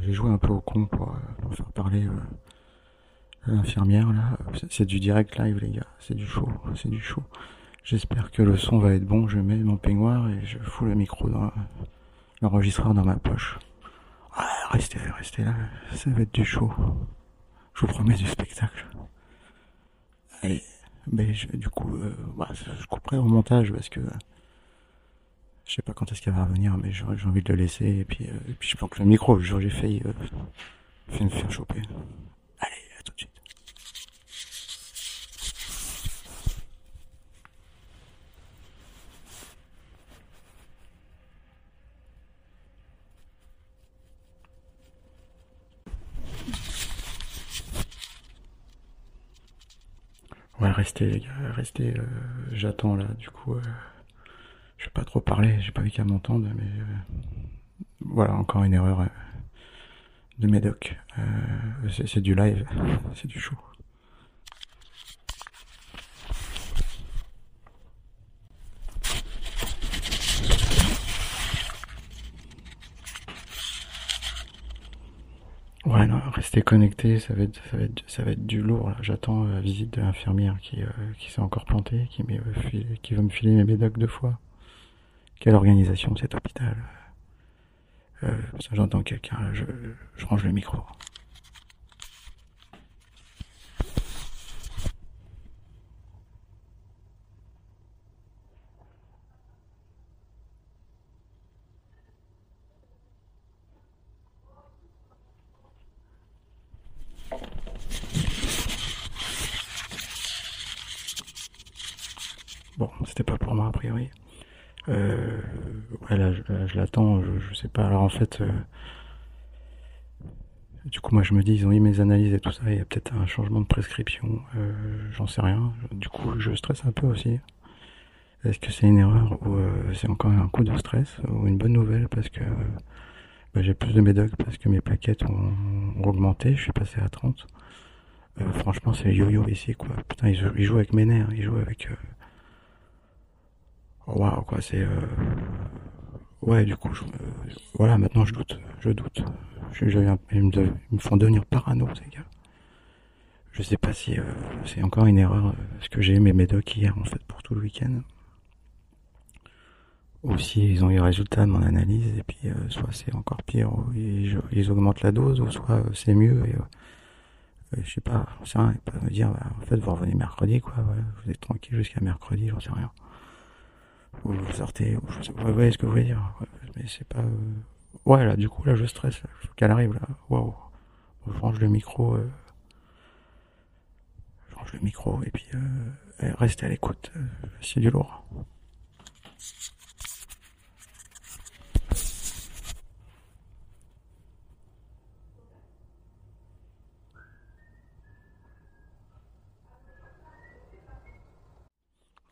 j'ai joué un peu au con pour, euh, faire parler euh, l'infirmière là. C'est- du direct live les gars. C'est du chaud. C'est du chaud. J'espère que le son va être bon. Je mets mon peignoir et je fous le micro dans l'enregistreur dans ma poche. Ouais, restez, restez là. Ça va être du chaud. Je vous promets du spectacle. Allez. Mais je- du coup, euh, bah, je couperai au montage parce que je sais pas quand est-ce qu'elle va revenir, mais j'ai envie de le laisser et puis, euh, et puis je planque le micro. J'ai failli, euh, failli me faire choper. Allez, à tout de suite. Ouais, restez les gars, restez. euh, J'attends là, du coup. euh, Je vais pas trop parler, j'ai pas vu qu'à m'entendre, mais euh, voilà, encore une erreur euh, de Médoc. C'est du live, c'est du show. Ouais, non, restez connectés, ça va être, ça va être, ça va être du lourd. J'attends euh, la visite de l'infirmière qui, euh, qui s'est encore plantée, qui, euh, qui va me filer mes médocs deux fois. Quelle organisation cet hôpital. Euh, j'entends quelqu'un, je, je range le micro. Bon, c'était pas pour moi a priori. Euh, ouais, là, je, là, je l'attends, je, je sais Alors en fait, euh, du coup, moi je me dis, ils ont eu mes analyses et tout ça, il y a peut-être un changement de prescription, euh, j'en sais rien. Du coup, je stresse un peu aussi. Est-ce que c'est une erreur ou euh, c'est encore un coup de stress ou une bonne nouvelle parce que bah, j'ai plus de médocs parce que mes plaquettes ont, augmenté, je suis passé à 30. Euh, franchement, c'est yo-yo ici, quoi. Putain, ils, ils jouent avec mes nerfs, ils jouent avec... Waouh, quoi, c'est... Ouais, du coup, je... euh, voilà, maintenant je doute, je doute. Je, je- ils, me, ils me font devenir parano, ces gars. Je sais pas si euh, c'est encore une erreur, euh, parce que j'ai eu mes médocs hier, en fait, pour tout le week-end. Ou si ils ont eu le résultat de mon analyse, et puis euh, soit c'est encore pire, ou ils, ils augmentent la dose, ou soit euh, c'est mieux, et... euh, euh, je sais pas, j'en ils peuvent me dire, bah, en fait, vous revenez mercredi, quoi, ouais, vous êtes tranquille jusqu'à mercredi, j'en sais rien ou vous sortez, je vous voyez ce que vous voulez dire, mais c'est pas... euh, Ouais, là, du coup, là, je stresse, là. faut qu'elle arrive, là, waouh, je range le micro, euh, je range le micro, et puis, euh, euh, restez à l'écoute, euh, c'est du lourd.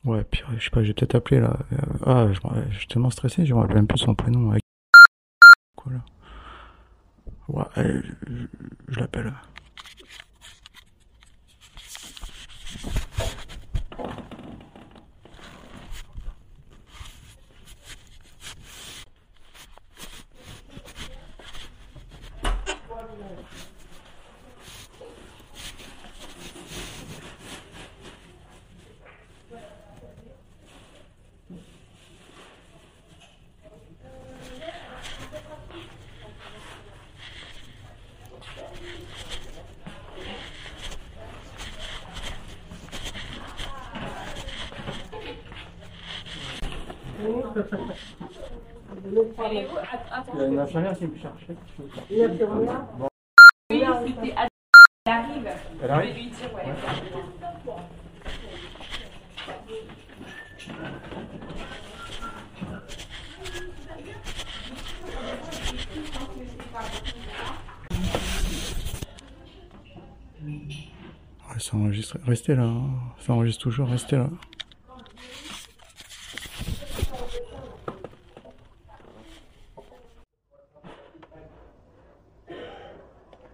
Ouais, puis je sais pas, j'ai peut-être appelé là. Euh, ah, je, suis tellement stressé, je me rappelle même plus son prénom. euh, Quoi là Ouais, euh, je l'appelle. Il y a une infirmière qui me cherche. Elle arrive Ouais, ça enregistre. Restez là. hein. Ça enregistre toujours. Restez là.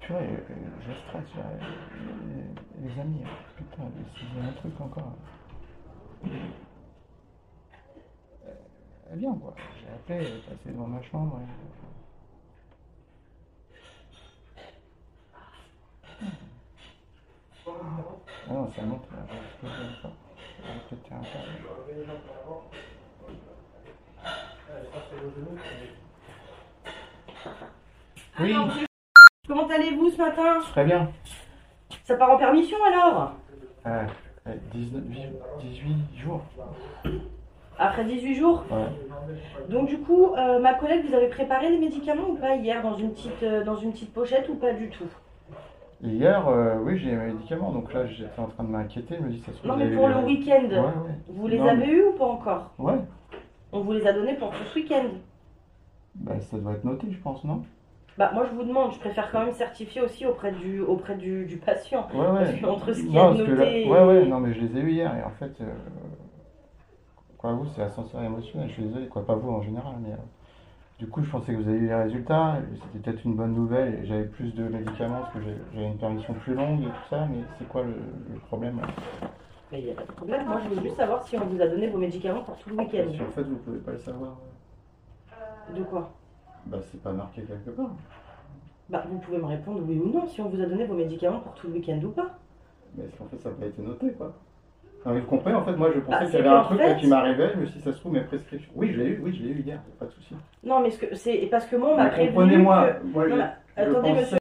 Purée, euh, je stresse là. Les, les amis, hein. putain, s'il y a un truc encore. Euh, Elle vient quoi. J'ai appelé, elle est passée devant ma chambre. et- Ah non, ça monte là. Je peux pas. Elle va péter un câble. Oui, Comment allez-vous ce matin très bien. Ça part en permission alors Euh, euh, 19, 18 jours. Après 18 jours Ouais. Donc du coup, euh, ma collègue, vous avez préparé les médicaments ou pas hier dans une petite, euh, dans une petite pochette ou pas du tout? Hier, euh, oui, j'ai mes médicaments, donc là j'étais en train de m'inquiéter. Je me dis, ça se. Non mais pour eu, le week-end, Ouais, ouais. vous les Non, avez mais- eus ou pas encore? Ouais. On vous les a donnés pour tout ce week-end. Bah, ça doit être noté, je pense, non? Bah moi je vous demande, je préfère quand même certifier aussi auprès du, auprès du, du patient. Ouais, ouais. Parce qu'entre ce qui est que noté là- Ouais, ouais, non, mais je les ai eu hier, et en fait, quoi, vous, c'est ascenseur émotionnel, je suis désolé, quoi, pas vous en général, mais. euh, du coup, je pensais que vous avez eu les résultats, c'était peut-être une bonne nouvelle, j'avais plus de médicaments parce que j'avais une permission plus longue et tout ça, mais c'est quoi le, le problème là? Mais il n'y a pas de problème. Moi, je veux juste savoir si on vous a donné vos médicaments pour tout le week-end. Si en fait vous pouvez pas le savoir, De quoi? Bah c'est pas marqué quelque part. Bah, vous pouvez me répondre oui ou non si on vous a donné vos médicaments pour tout le week-end ou pas. Mais est-ce qu'en fait ça n'a pas été noté quoi? Non, mais vous comprenez, en fait, moi je pensais Bah, qu'il y avait un truc fait- qui m'arrivait, je me suis dit, ça se trouve mes prescriptions. Oui, je l'ai eu, oui, je l'ai eu hier, pas de souci. Non, mais c'est parce que moi, on m'a Mais prévenu comprenez-moi, que- moi Non, je- mais je attendez, pensais- monsieur.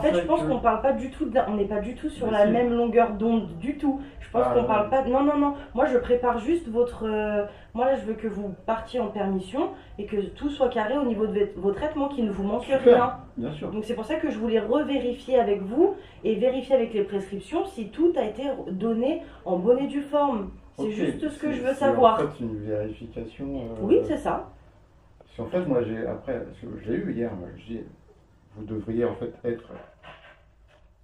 En fait, je pense qu'on parle pas du tout, on n'est pas du tout sur la même longueur d'onde du tout. Je pense Ah, qu'on parle pas. Non, non, non. Moi, je prépare juste votre. euh, Moi, là, je veux que vous partiez en permission et que tout soit carré au niveau de vos- traitements, qu'il ne vous manque rien. Bien sûr. Donc, c'est pour ça que je voulais revérifier avec vous et vérifier avec les prescriptions si tout a été donné en bonne et due forme. C'est juste ce que c'est- je veux c'est savoir. En fait, une vérification. euh, Oui, c'est ça. Parce qu'en fait, moi, j'ai après, l'ai eu hier, dis, vous devriez en fait être.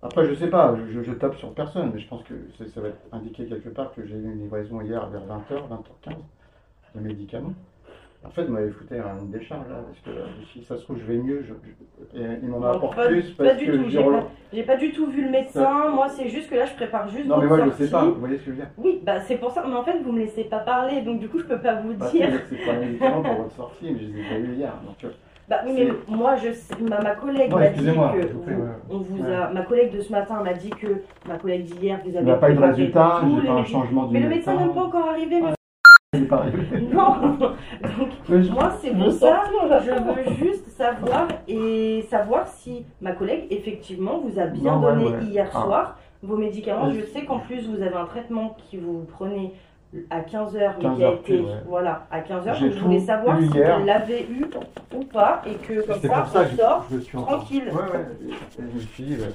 Après, je sais pas, je, je tape sur personne, mais je pense que ça, va être indiqué quelque part que j'ai eu une livraison hier vers 20h, 20h15 de médicaments. En fait, vous m'avez foutu une décharge là, parce que euh, si ça se trouve, je vais mieux, je, je- et ils m'en Non, apportent pas- plus pas parce du que tout, j'ai pas- pas du tout vu le médecin. Moi, c'est juste que là, je prépare juste Non, mais moi, je sais pas, vous voyez ce que je veux dire Oui, bah c'est pour ça. Mais en fait, vous me laissez pas parler, donc du coup, je peux pas vous Bah, dire. c'est c'est pas un médicament pour votre sortie, mais je les ai pas eu hier. Donc, euh, Bah oui, mais moi, je sais- ma, ma collègue m'a dit que s'il vous plaît, vous- ouais. on vous Ouais. a. Ma collègue de ce matin m'a dit que ma collègue d'hier, vous il avez. n'y a pas eu de résultat, j'ai pas un changement du Mais le médecin n'est pas encore arrivé. Ouais. Il est pas arrivé. Non. Donc Mais je- moi, c'est pour ça. Je veux juste savoir et savoir si ma collègue effectivement vous a bien Non, donné ouais. hier Ah. soir vos médicaments. Je sais qu'en plus vous avez un traitement qui vous prenez à 15h mais 15 qui a heures été pile, ouais. voilà à 15h. J'ai Donc je voulais savoir si hier. vous l'avez eu ou pas et que comme ça pour ça on je, sort. je suis tranquille. Ouais, ouais. Je me suis dit, bah,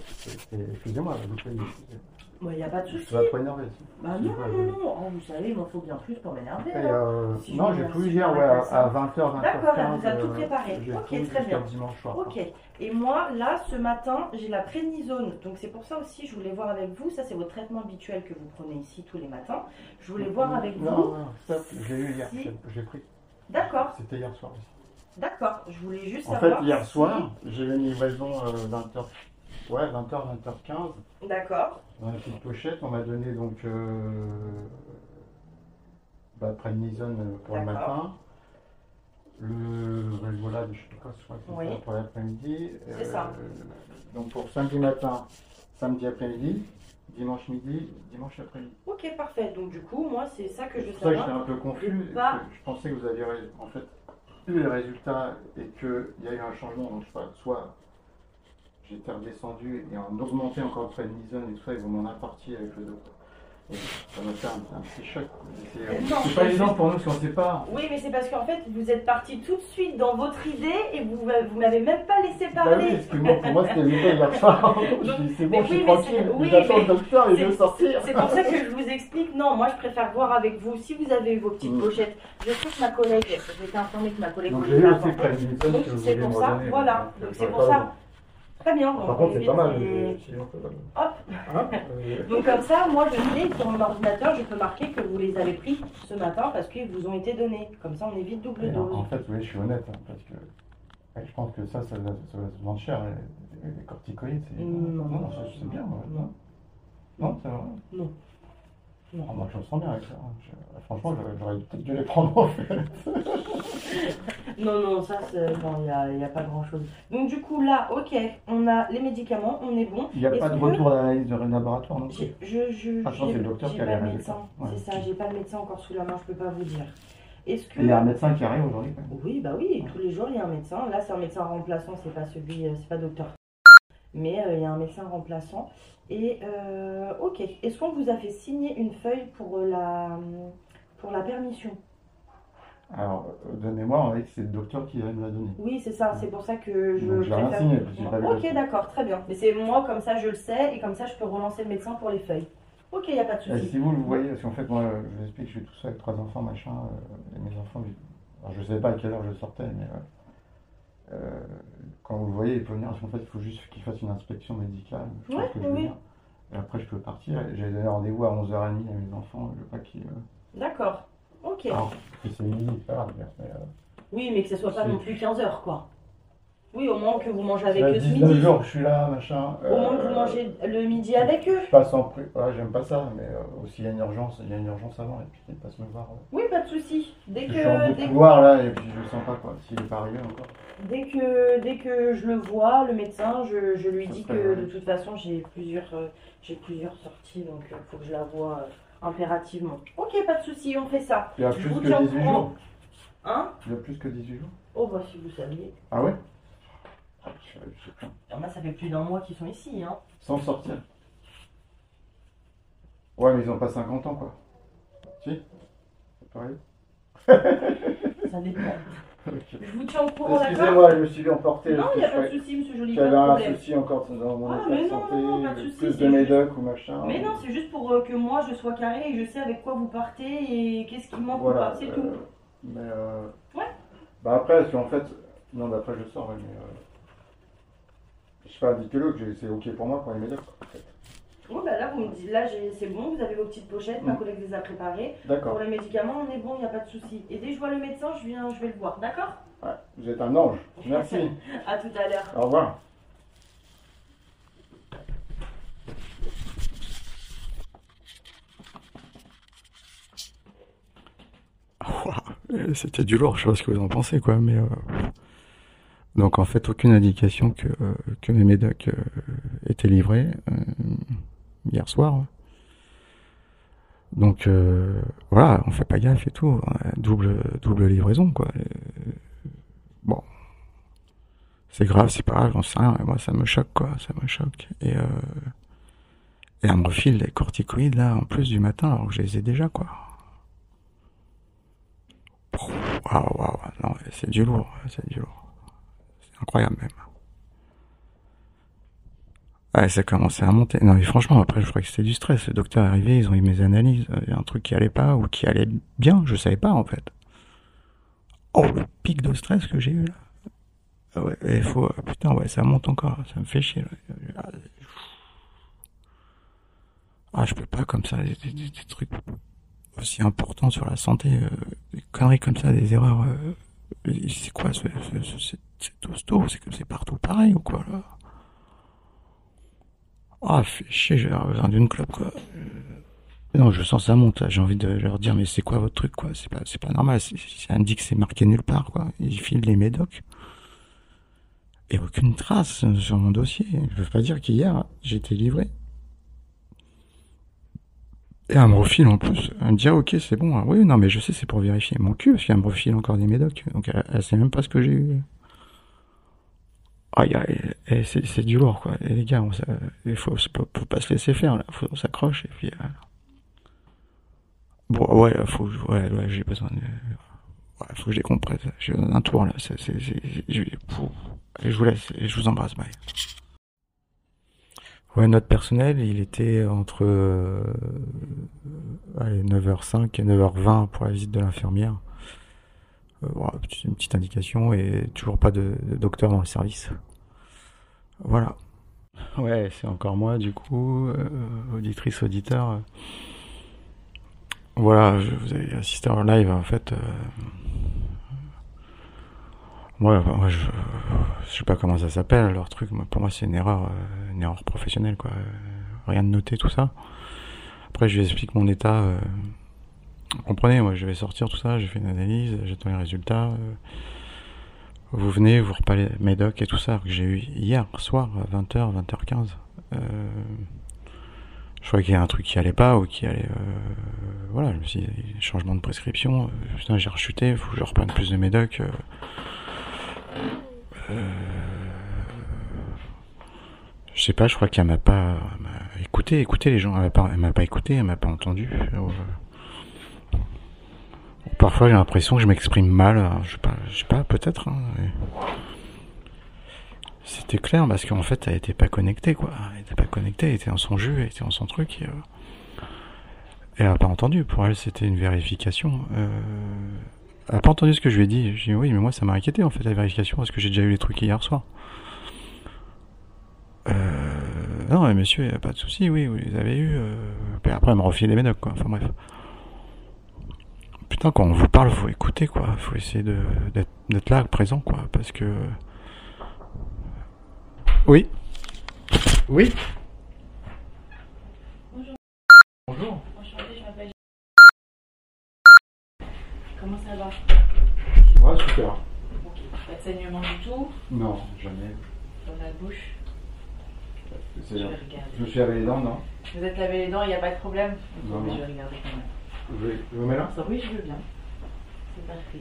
excusez-moi, vous. Il n'y a pas de souci. pas si. Bah non, pas, non, non, oh, vous savez, il m'en faut bien plus pour m'énerver. Hein. euh, Si non, j'ai tout eu hier, ouais, à, ça. à 20h, 20h15. D'accord, elle vous a tout préparé. Ok, très bien. dimanche soir. Ok. Et moi, là, ce matin, j'ai la prédnisone. Donc, c'est pour ça aussi, je voulais voir avec vous. Ça, c'est votre traitement habituel que vous prenez ici tous les matins. Je voulais voir avec Non, vous. non, stop, j'ai eu hier, Si. j'ai- pris. D'accord, C'était hier soir aussi. d'accord. Je voulais juste En savoir. fait, hier soir, j'ai eu une livraison euh, 20h. Ouais, 20h, 20h15. D'accord, Dans la petite pochette, on m'a donné donc euh, bah, prednisone euh, pour le matin. Le voilà, je sais pas quoi, je crois que c'est Oui. pour l'après-midi. Euh, C'est ça. Donc pour samedi matin, samedi après-midi, dimanche midi, dimanche après-midi. ok, parfait. Donc, du coup, moi, c'est ça que je veux C'est ça que j'étais un peu confus. Pas- Je pensais que vous aviez en fait eu les résultats et qu'il y a eu un changement. Donc je sais pas, soit j'étais redescendu et en augmenté encore le prednisone et tout ça, et vous m'en apportiez avec le. Et ça m'a fait un, un petit choc. C'est c'est pas évident pour nous ne sait pas. Oui, mais c'est parce qu'en fait, vous êtes parti tout de suite dans votre idée et vous, vous m'avez même pas laissé Bah oui, parler. parce que moi, pour moi c'était évident hier soir. c'est bon, je suis oui, tranquille. oui, J'attends le docteur et je vais sortir. C'est pour ça que je vous explique. Non, moi je préfère voir avec vous si vous avez eu vos petites Mm. pochettes. Je sais que ma collègue, j'ai été informée que ma collègue Donc j'ai eu aussi Donc, que vous c'est pour ça, voilà. Euh, c'est pour ça. Très bien. Par contre, on c'est pas mal. Hop. Hein Euh, Donc comme ça, moi je sais sur mon ordinateur, je peux marquer que vous les avez pris ce matin parce qu'ils vous ont été donnés. Comme ça, on évite double Et en, dose. en fait, oui, je suis honnête, hein, parce que je pense que ça, ça, va se vendre cher, les, les corticoïdes. c'est- non, non, c'est bien. Non, non c'est vrai. Non. Non. Ah, moi, je me sens bien avec ça. hein. Je- franchement, j'aurais- j'aurais peut-être dû les prendre en fait. Non, non, ça, c'est- non, il n'y a, il y a pas grand chose. Donc du coup, là, ok, on a les médicaments, on est bon. Il n'y a Est-ce pas de que- retour d'analyse de laboratoire non plus. J'ai- Je, je, Ah, je pense que c'est le docteur j'ai qui a pas les le résultats. médecin. Ouais. C'est ça, j'ai pas le médecin encore sous la main, je peux pas vous dire. Est-ce que Il y a un médecin qui arrive aujourd'hui. quand même. Oui, bah oui, tous les jours il y a un médecin. Là, c'est un médecin remplaçant, c'est pas celui, euh, c'est pas docteur. Mais euh, il y a un médecin remplaçant. Et euh, ok, est-ce qu'on vous a fait signer une feuille pour euh, la pour la permission? Alors, de mémoire, que c'est le docteur qui va nous la donner. Oui, c'est ça. C'est pour ça que je Donc, j'ai rien signé, pas Ok, d'accord, très bien. Mais c'est moi comme ça, je le sais et comme ça, je peux relancer le médecin pour les feuilles. Ok, il y a pas de souci. si vous le voyez, parce qu'en fait, moi, je vous explique, je suis tout seul avec trois enfants, machin, et mes enfants, je- alors, je ne savais pas à quelle heure je sortais, mais quand vous le voyez, il peut venir, parce qu'en fait, il faut juste qu'il fasse une inspection médicale, je pense Ouais, que je vais oui. venir. Et après, je peux partir, j'ai donné rendez-vous à 11h30 à mes enfants, je veux pas qu'ils... euh, D'accord. Ok. Alors, si c'est midi, c'est pas grave, mais, euh, Oui, mais que ce soit pas c'est- non plus 15 heures, quoi. Oui, au moins que vous mangez avec eux ce 19 midi. jours que je suis là, machin. Au moins que euh, vous mangez le midi avec eux. Je passe en prix. Ouais, j'aime pas ça, mais euh, aussi il y a une urgence, il y a une urgence avant, et puis qu'ils passent me voir. ouais. Oui, pas de souci. Dès Je suis en que, dès, couloir là, et puis je le sens pas quoi, s'il est pas arrivé encore. dès que, dès que je le vois, le médecin, je, je lui Ça dis que vrai. de toute façon, j'ai plusieurs, euh, j'ai plusieurs sorties, donc il faut que je la vois euh, impérativement. Ok, pas de souci, on fait ça. Il y a Je plus vous que tiens au 18 courant. jours. Hein? Il y a plus que 18 jours. Oh, bah si vous saviez. Ah ouais je, je sais pas. Alors, moi, ça fait plus d'un mois qu'ils sont ici, hein. Sans sortir. Ouais, mais ils ont pas 50 ans quoi. Si C'est pareil Ça dépend. Je vous tiens au courant, d'accord? Excusez-moi, je me suis emporté. Non, il n'y a pas de souci, monsieur Joly, avait un problème. souci encore dans mon Ah, état mais de non, santé, non, non, pas de souci, plus c'est de juste- médoc ou machin. Mais non, c'est juste pour euh, que moi je sois carré et je sais avec quoi vous partez et qu'est-ce qui manque ou Voilà. pas, c'est euh, tout. Mais euh, Ouais. Bah après, si en fait, non, bah après je sors, mais euh, je sais pas, dites-le que j'ai- c'est ok pour moi pour les en fait. Bon, bah là, vous me dites, là c'est bon, vous avez vos petites pochettes, ma Mm. collègue les a préparées. D'accord. Pour les médicaments, on est bon, il n'y a pas de souci. Et dès que je vois le médecin, je, viens, je vais le voir, d'accord? Ouais, vous êtes un ange. Merci. À tout à l'heure. Au revoir. Euh, C'était du lourd, je sais pas ce que vous en pensez, quoi, mais... euh, Donc en fait, aucune indication que, euh, que mes médocs euh, étaient livrés euh, hier soir. Donc euh, voilà, on fait pas gaffe et tout, euh, double, double livraison, quoi. Bon, c'est grave, c'est pas grave, j'en sais rien, moi ça me choque, quoi, ça me choque. Et, euh, et elle me des corticoïdes, là, en plus du matin, alors que je les ai déjà, quoi. Waouh, waouh, non, c'est du lourd, c'est du lourd. Incroyable même. Ouais, ça commençait à monter. Non, mais franchement, après, je crois que c'était du stress. Le docteur est arrivé, ils ont eu mes analyses. Il y a un truc qui allait pas ou qui allait bien, je savais pas, en fait. Oh, le pic de stress que j'ai eu, là. Ah Ouais, il faut, putain, ouais, ça monte encore, ça me fait chier, là. Ah, je peux pas comme ça, des trucs aussi importants sur la santé, euh, des conneries comme ça, des erreurs, euh, c'est quoi, ce, ce, ce- c'est que c'est partout pareil ou quoi, là? Ah, fait chier, j'ai besoin d'une clope, quoi. Euh, Non, je sens ça monte. J'ai envie de leur dire, mais c'est quoi votre truc, quoi? C'est pas, pas normal. C'est- Ça me dit que c'est marqué nulle part, quoi. Ils filent les médocs. Et aucune trace sur mon dossier. Je peux pas dire qu'hier, été livré. Et elle me en plus. Elle me ok, c'est bon. Ah, oui, non, mais je sais, c'est pour vérifier mon cul, parce qu'elle me refile encore des médocs. Donc, elle, sait même pas ce que j'ai eu. Aïe, aïe, c'est, du lourd, quoi. Et les gars, il faut, faut, pas se laisser faire, là. Faut, on s'accroche, et puis, euh, Bon, ouais, faut, ouais, j'ai besoin de, ouais, faut que je décompresse. J'ai d'un tour, là. C'est, je, je vous laisse, et je vous embrasse, bye. Ouais, notre personnel, il était entre, euh, allez, 9h05 et 9h20 pour la visite de l'infirmière. Euh, voilà, une petite indication et toujours pas de, de docteur dans le service. Voilà. Ouais, c'est encore moi du coup, euh, auditrice, auditeur. Voilà, je, vous avez assisté en live en fait. Enfin, moi, je, je sais pas comment ça s'appelle leur truc. Moi, pour moi, c'est une erreur, euh, une erreur professionnelle quoi. Euh, rien de noté tout ça. Après, je lui explique mon état. euh, comprenez, moi je vais sortir tout ça, j'ai fait une analyse, j'attends les résultats. euh, Vous venez, vous repalez mes docs et tout ça que j'ai eu hier soir à 20h, 20h15. Euh, je croyais qu'il y a un truc qui allait pas ou qui allait. voilà, je me suis dit, changement de prescription. putain, j'ai rechuté, faut que je reprenne plus de médocs. Euh, je sais pas, je crois qu'elle m'a pas écouté, écouté les gens, elle m'a pas, écouté, elle m'a pas entendu. euh, Parfois j'ai l'impression que je m'exprime mal, alors, je sais pas, peut-être. hein, C'était clair parce qu'en fait elle était pas connectée quoi, elle était pas connectée, elle était dans son jus, elle était dans son truc. Euh, elle a pas entendu, pour elle c'était une vérification. Elle a pas entendu ce que je lui ai dit. J'ai dit oui mais moi ça m'a inquiété en fait la vérification parce que j'ai déjà eu les trucs hier soir. Euh, non mais monsieur, y a pas de souci, oui, vous les avez eu. Euh... Puis après elle m'a refilé les médocs quoi, enfin bref. putain, quand on vous parle, faut écouter, quoi. Faut essayer d'être, d'être là, présent, quoi. Parce que. Oui. Oui. Bonjour. Bonjour. Enchantée, je m'appelle. Comment ça va Ouais, super. Ok. Pas de saignement du tout Non, jamais. dans la bouche. Je vais regarder. Je me suis lavé les dents, non Vous êtes lavé les dents, il n'y a pas de problème Non, mais non. Je vais regarder quand même. Je, je vous mets là oui, je veux bien. C'est parfait.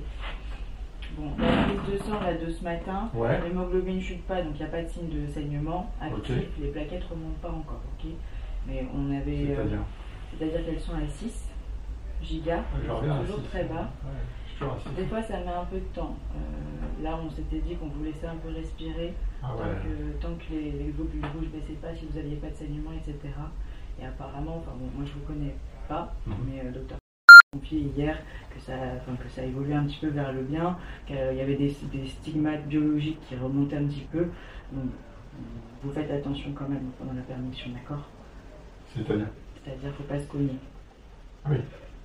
Bon, la prise de sang là, de ce matin, Ouais. l'hémoglobine ne chute pas, donc il n'y a pas de signe de saignement actif. Les plaquettes ne remontent pas encore, ok Mais on avait. euh, C'est-à-dire C'est-à-dire qu'elles sont à 6 gigas, toujours très bas. Ouais, Des fois, ça met un peu de temps. Euh, là, on s'était dit qu'on vous laissait un peu respirer Ah tant, que, tant que les, les globules rouges ne baissaient pas, si vous n'aviez pas de saignement, etc. Et apparemment, enfin bon, moi je vous connais pas, Mhm. mais euh, docteur confié hier que ça, enfin, que ça évoluait un petit peu vers le bien, qu'il y avait des, des stigmates biologiques qui remontaient un petit peu. Donc, vous faites attention quand même pendant la permission, d'accord? C'est-à-dire? C'est-à-dire qu'il ne faut pas se cogner. Oui.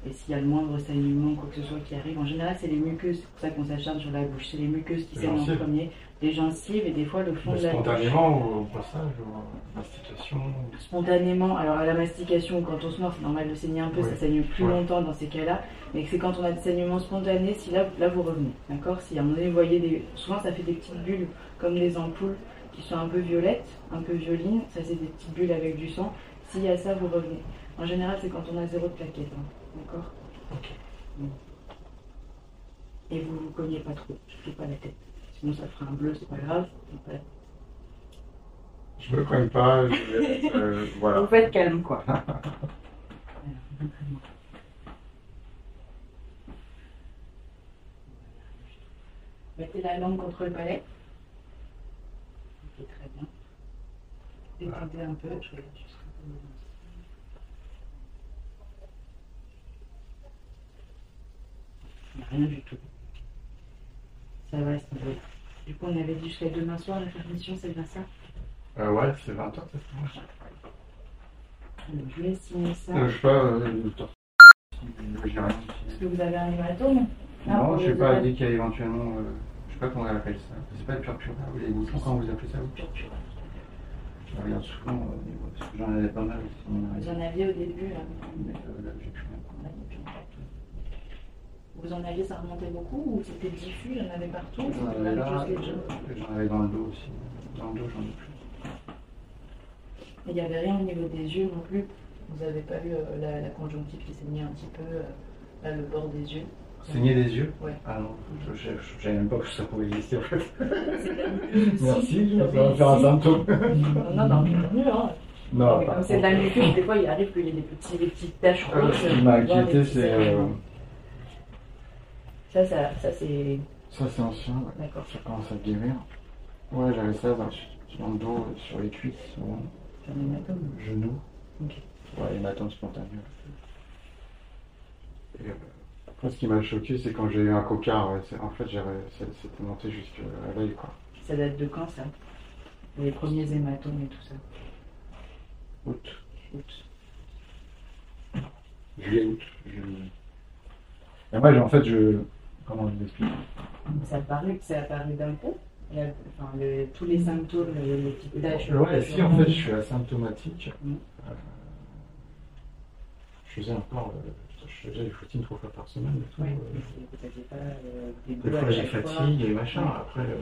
Et s'il y a le moindre saignement, quoi que ce soit qui arrive, en général, c'est les muqueuses, c'est pour ça qu'on s'acharne sur la bouche. C'est les muqueuses qui saignent en premier, les gencives et des fois le fond de la bouche. Spontanément ou au passage ou en mastication Spontanément, alors à la mastication, quand on se mord, c'est normal de saigner un peu, Oui. ça saigne plus longtemps dans ces cas-là, mais c'est quand on a des saignements spontanés, si là, là vous revenez, d'accord? Si à un moment donné, vous voyez, des, souvent ça fait des petites bulles comme des ampoules qui sont un peu violettes, un peu violines, ça c'est des petites bulles avec du sang, s'il y a ça, vous revenez. En général, c'est quand on a zéro de plaquettes, hein, d'accord Ok. Bon. Et vous vous cognez pas trop, je fais pas la tête. Sinon ça fera un bleu, c'est pas grave. Je me cogne pas, je, euh, voilà. Vous faites calme, quoi. Mettez la langue contre le palais. Ok, très bien. Détendez un peu. Je regarde juste un peu. Il n'y a rien du tout. Ça va, c'est bon. Du coup, on avait dit jusqu'à demain soir la permission, c'est bien ça Euh, ouais, c'est 20 heures, c'est ça Alors, Je vais signer ça. euh, Je sais pas, euh, le temps. J'ai rien Est-ce que vous avez un hématome Ah, Non, je sais pas, dit qu'il y a éventuellement. euh, je sais pas comment on appelle ça. C'est pas le purpura ou les comment vous appelez ça vous Je regarde souvent euh. Parce que j'en avais pas mal aussi. Vous en aviez au début, là. Mais euh, là, j'ai plus rien. Vous en aviez, ça remontait beaucoup ou c'était diffus, il y en avait partout J'en avais là, euh, j'en avais dans le dos aussi. Dans le dos, j'en ai plus. Il n'y avait rien au niveau des yeux non plus. Vous n'avez pas eu euh, la, la conjonctive qui saignait un petit peu, euh, là, le bord des yeux. Saigner des yeux? Ouais. Ah non, je je savais même pas que ça pouvait exister en fait. Merci, ça va faire un symptôme. Non, non, mais mieux. Hein. Non, comme c'est de la muqueuse, des fois il arrive qu'il y ait des, petits, des petites taches euh, rouges. Ce qui m'a des inquiété, c'est. euh. Ça, ça, ça c'est. Ça, c'est ancien, ouais. D'accord. ça commence à guérir. Ouais, j'avais ça dans, dans le dos, euh, sur les cuisses, souvent. C'est un hématome. Genoux. Ok. Ouais, hématome spontané. Et, euh, après, ce qui m'a choqué, c'est quand j'ai eu un cocard. ouais, en fait, c'était monté jusqu'à l'œil, quoi. Ça date de quand ça? Les premiers hématomes et tout ça? Août. Août. Juillet, août. Et moi, en fait, je. Comment je vous explique Ça a paru, ça d'un coup enfin, le- tous les symptômes, les, les petites taches. Ouais, si, en fait, je suis asymptomatique. Mm. Euh, je faisais encore. euh, je faisais du footing trois fois par semaine et tout. Ouais, euh, euh, des Des fois j'ai fatigue et machin. Après, euh,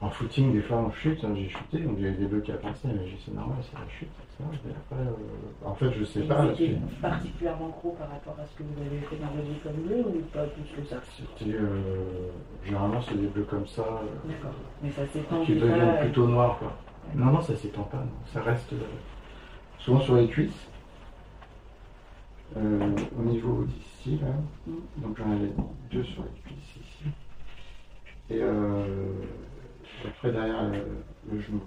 en footing, des fois on chute. hein, j'ai chuté, donc j'ai des bleus qui a passé, mais j'ai dit, c'est normal, c'est la chute. etc. Et après, euh, en fait, je sais Et pas. C'était particulièrement gros par rapport à ce que vous avez fait dans votre vie comme bleu ou pas plus que ça C'était. euh, généralement, c'est des bleus comme ça, euh, D'accord. Mais ça s'étend qui deviennent euh, plutôt noirs, quoi. Non, non, ça s'étend pas, non. Ça reste souvent sur les cuisses. Au niveau d'ici, là. Mm. Donc j'en avais deux sur les cuisses ici. Et euh, après derrière le, le genou.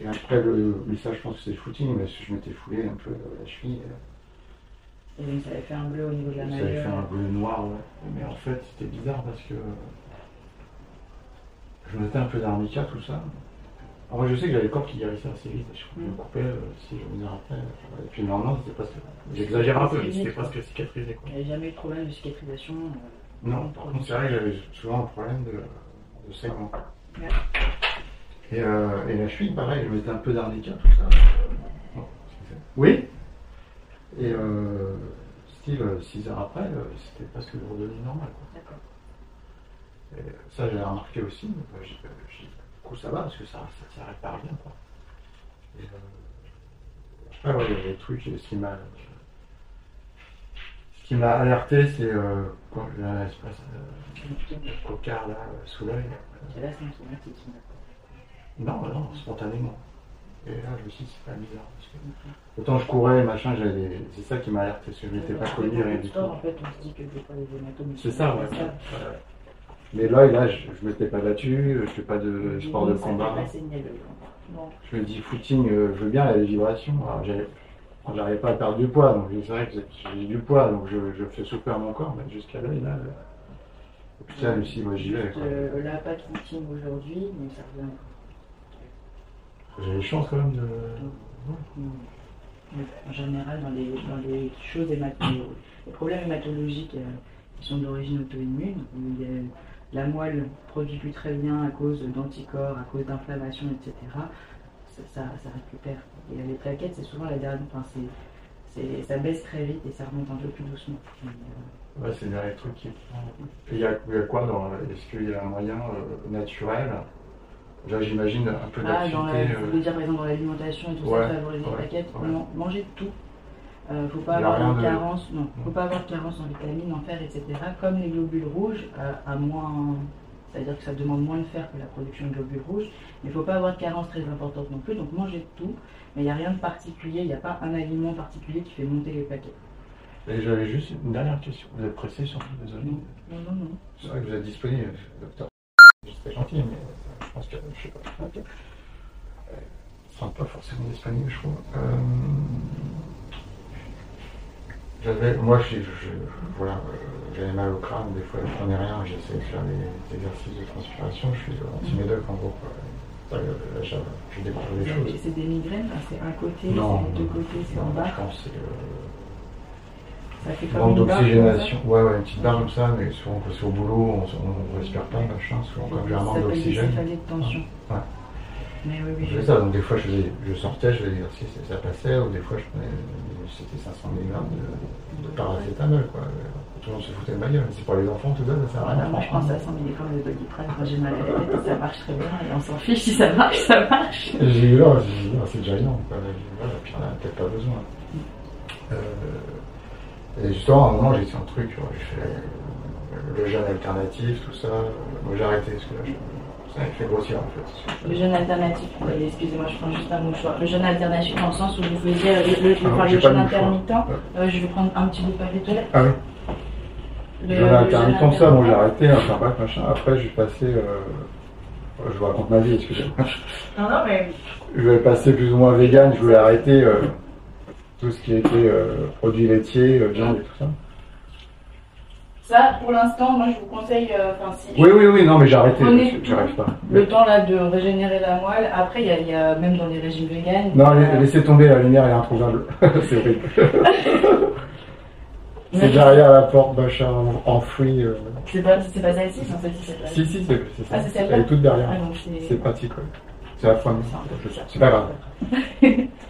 Et après le, mais ça je pense que c'est le footing, mais je m'étais foulé un peu la cheville. Et donc ça avait fait un bleu au niveau de la Ça avait fait un bleu noir, ouais. Mais en fait c'était bizarre parce que je mettais un peu d'arnica tout ça. Alors, moi, je sais que j'avais le corps qui guérissait assez vite. Je me Mm. coupais euh, si je venais après. euh, Et puis lendemain, c'était presque. J'exagère un peu, mais c'était presque cicatrisé. Quoi. Il n'y a jamais eu de problème de cicatrisation. euh, Non, par contre, c'est vrai que j'avais souvent un problème de, de segment. Ouais. Et, euh, et la cheville, pareil, je mettais un peu d'arnica, tout ça. Oui Et euh, style, 6 heures après, euh, c'était presque redevenu normal. Quoi. D'accord. Et ça, j'ai remarqué aussi. mais, bah, j'ai- euh, j'ai- du coup, ça va, parce que ça, ça, ça répare bien. Quoi. Et, euh, après, ouais, il y a des trucs, ce qui m'a. Ce qui m'a alerté, c'est euh, quand j'ai un espèce de cocard là, euh, sous l'œil. C'est là symptomatique. Non, non, spontanément. Et là, je me suis dit, c'est pas bizarre. Parce que... Autant je courais, machin, j'avais c'est ça qui m'a alerté, parce que je m'étais pas connu, rien du tout. En fait, on se dit que des fois les hématomes. C'est ça, ouais. Mais l'œil, là, je, je m'étais pas battu, je fais pas de sport de combat. Non. Je me dis, footing, euh, je veux bien, il y a des vibrations. Alors, j'avais- alors, j'arrivais pas à perdre du poids, donc c'est vrai que j'ai du poids, donc je, je fais souffrir mon corps, mais jusqu'à là. là. Suis dit, moi, j'y vais. Euh, là, pas de footing aujourd'hui, mais ça revient. J'ai les chances quand même de. Mm. Mais En général, dans les, dans les choses hématologiques, les problèmes hématologiques euh, qui sont d'origine auto-immune, où il y a- la moelle produit plus très bien à cause d'anticorps, à cause d'inflammation, etc., ça, ça, ça récupère. Et les plaquettes, c'est souvent la dernière. Enfin, c'est, c'est- ça baisse très vite et ça remonte un peu plus doucement. Et, euh, Ouais, c'est le dernier truc qui. Il y a, il y a quoi dans. Est-ce qu'il y a un moyen euh, naturel? Là, j'imagine un peu Ah, dans la, d'activité. vous euh, voulez dire par exemple dans l'alimentation et tout Ouais, ça, favoriser les plaquettes ouais. Manger tout. Euh, faut pas avoir de carence, non, faut Non. pas avoir de carence en vitamines, en fer, etc. Comme les globules rouges, à, à moins, c'est-à-dire que ça demande moins de fer que la production de globules rouges, mais il faut pas avoir de carence très importante non plus. Donc manger de tout, mais il n'y a rien de particulier, il n'y a pas un aliment particulier qui fait monter les plaquettes. Et j'avais juste une dernière question. Vous êtes pressé surtout, désolé. Non, non, non. non. C'est vrai que vous êtes disponible, docteur. C'était gentil, mais euh, je pense que je sais pas. Ok. Euh, Ils sont pas forcément disponibles, je trouve. Euh, J'avais, moi, je, je, voilà, euh, j'avais mal au crâne, des fois je prenais rien, j'essayais de faire des, des exercices de transpiration, je suis anti-médoc en gros. Quoi. Là, je, découvre des choses. C'est des migraines, hein, c'est un côté, c'est les deux côtés, c'est en bas. je pense que c'est euh, Ça fait comme manque une barre, ça. d'oxygénation. Ouais, ouais, une petite barre comme ça, mais souvent quand c'est au boulot, on, on respire pas, machin, souvent comme j'ai un Ça manque d'oxygène. céphalées de tension. Ouais. Mais oui, oui, Je ça, donc des fois je, faisais, je sortais, je faisais l'exercice et ça passait, ou des fois je prenais, c'était 500 mg de, de paracétamol, quoi. Tout le monde se foutait de ma gueule, mais c'est pour les enfants, tout ça, ça sert à rien. Moi je pense à 100 mg de doliprane quand j'ai mal à la tête et ça marche très bien et on s'en fiche si ça marche, ça marche. J'ai eu là, j'ai dit, c'est déjà énorme, quoi. Puis on a peut-être pas besoin. Euh, et justement, à un moment, j'ai fait un truc, j'ai fait euh, le jeûne alternatif, tout ça. Moi j'ai arrêté, parce que là, je, ça m'a fait grossir en fait. Le jeûne alternatif, excusez-moi, je prends juste un mouchoir. Le jeûne alternatif dans le sens où vous faisiez euh, le, le, Ah, le mouchoir. intermittent. Ouais. Euh, je vais prendre un petit bout de papier toilette. Ah oui Le, le intermittent, ça, bon, j'ai arrêté, enfin bref, machin. Après, je suis passé. Euh... Je vous raconte ma vie, excusez-moi. Non, non, mais Je voulais passer plus ou moins vegan, je voulais arrêter euh, tout ce qui était euh, produits laitiers, euh, viande et tout ça. ça, pour l'instant, moi je vous conseille, euh, enfin, si Oui, oui, oui, non, mais j'ai arrêté, j'arrive pas. le temps là de régénérer la moelle. Après, il y a, y a même dans les régimes véganes. Non, euh, la- laissez tomber, la lumière est introuvable. c'est horrible. c'est derrière la porte, machin, enfoui. Euh... C'est pas, c'est pas celle-ci, celle-ci, c'est pas Si, si, c'est ça. Ah, c'est celle-là Elle est toute derrière. Ah. C'est pratique, ouais. C'est la fois. c'est pas grave.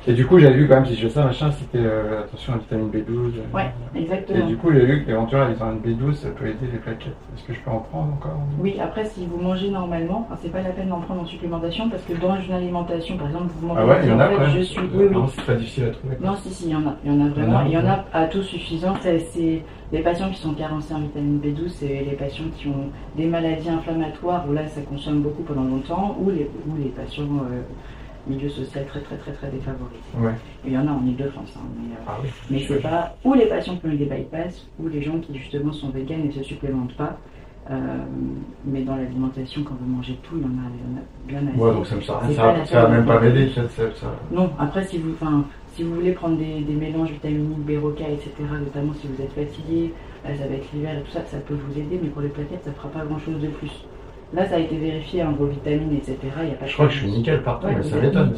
Et du coup, j'avais vu quand même, si je fais ça, machin, c'était euh, attention à la vitamine B12. euh, Ouais, Et exactement. du coup, j'ai vu qu'éventuellement, la vitamine B12, ça peut aider les plaquettes. Est-ce que je peux en prendre encore? Oui, après, si vous mangez normalement, enfin, c'est pas la peine d'en prendre en supplémentation parce que dans une alimentation, par exemple, vous mangez. Ah ouais, il y en a quand même. Je suis. Oui, oui. Non, c'est très difficile à trouver. Non, si, si, il y en a. Il y en a vraiment. Il y y en a, à taux suffisant. C'est les patients qui sont carencés en vitamine B12, c'est les patients qui ont des maladies inflammatoires où là, ça consomme beaucoup pendant longtemps, ou les, ou les patients euh, milieu social très, très, très, très défavorisés. Ouais. Et il y en a en Ile-de-France. hein, mais, euh, Ah oui. Mais c'est pas ou les patients qui ont eu des bypass ou les gens qui justement sont véganes et ne se supplémentent pas. Euh, mais dans l'alimentation, quand vous mangez tout, il y en a, il y en a bien assez. Ouais, donc ça me sert à Ça, va- ça même pas m'aider, ça, ça, ça- Non, après, si vous, si vous voulez prendre des, des mélanges vitaminiques, Béroca, etc., notamment si vous êtes fatigué, là, ça va être l'hiver et tout ça, ça peut vous aider, mais pour les plaquettes, ça fera pas grand chose de plus. Là, ça a été vérifié, hein, vos vitamines, etc. Y a pas Je crois que je suis nickel partout, Ouais, mais ça m'étonne.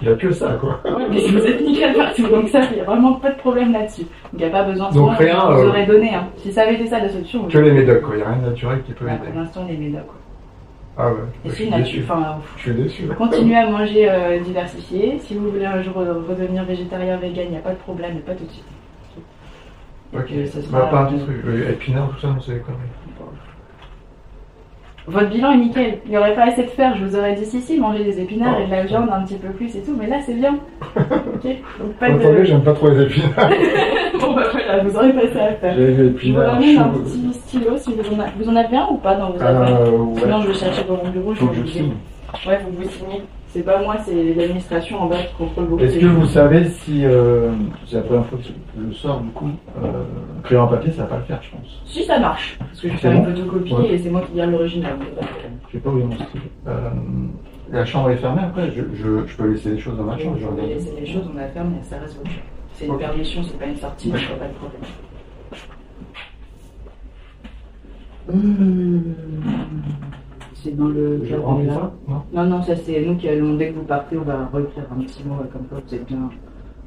Il n'y a que ça, quoi. Mais vous êtes nickel partout, donc ça, il n'y a vraiment pas de problème là-dessus. Donc il n'y a pas besoin de Donc rien, vous euh, aurait donné. Hein. Si ça avait été ça la solution, vous Que les médocs, quoi. Il n'y a rien de naturel qui peut Ouais, aider. pour l'instant, les médocs. quoi. Ah ouais. Et je si suis nature, déçu. enfin, Je suis déçu. continuez à manger euh, diversifié. Si vous voulez un jour euh, redevenir végétarien, vegan, il n'y a pas de problème, mais pas tout de suite. Ok. Euh, ça sera- Bah, pas un petit truc. euh, Épinard, tout ça, c'est conneries. Votre bilan est nickel. Il n'y aurait pas assez de fer, je vous aurais dit si, si, mangez des épinards Oh. et de la viande un petit peu plus et tout, mais là c'est bien. ok Donc pas Attendez, de. j'aime pas trop les épinards. bon bah voilà, vous aurez pas ça à faire. J'ai les vous épinards ramène un petit stylo si vous en avez. Vous en avez un ou pas dans vos Euh, ouais. Sinon je vais chercher dans mon bureau, je vous signe. Ouais, vous vous signez. C'est pas moi, c'est l'administration en bas qui contrôle beaucoup. Est-ce que vous savez si, euh, c'est la première fois que je sors du coup, euh, crayon en papier, ça va pas le faire, je pense. Si ça marche, parce que je faire bon une photocopie Ouais. et c'est moi qui garde l'original. Je sais pas où stylo. Euh, la chambre est fermée après, je, je, je peux laisser des choses dans ma chambre, je regarde. laisser les choses, on la ferme, mais ça reste votre chambre. C'est une permission, c'est pas une sortie, donc pas de problème. C'est dans le. Remplis là. ça Non Non, non, ça c'est nous qui allons, dès que vous partez, on va refaire un petit mot euh, comme quoi vous êtes bien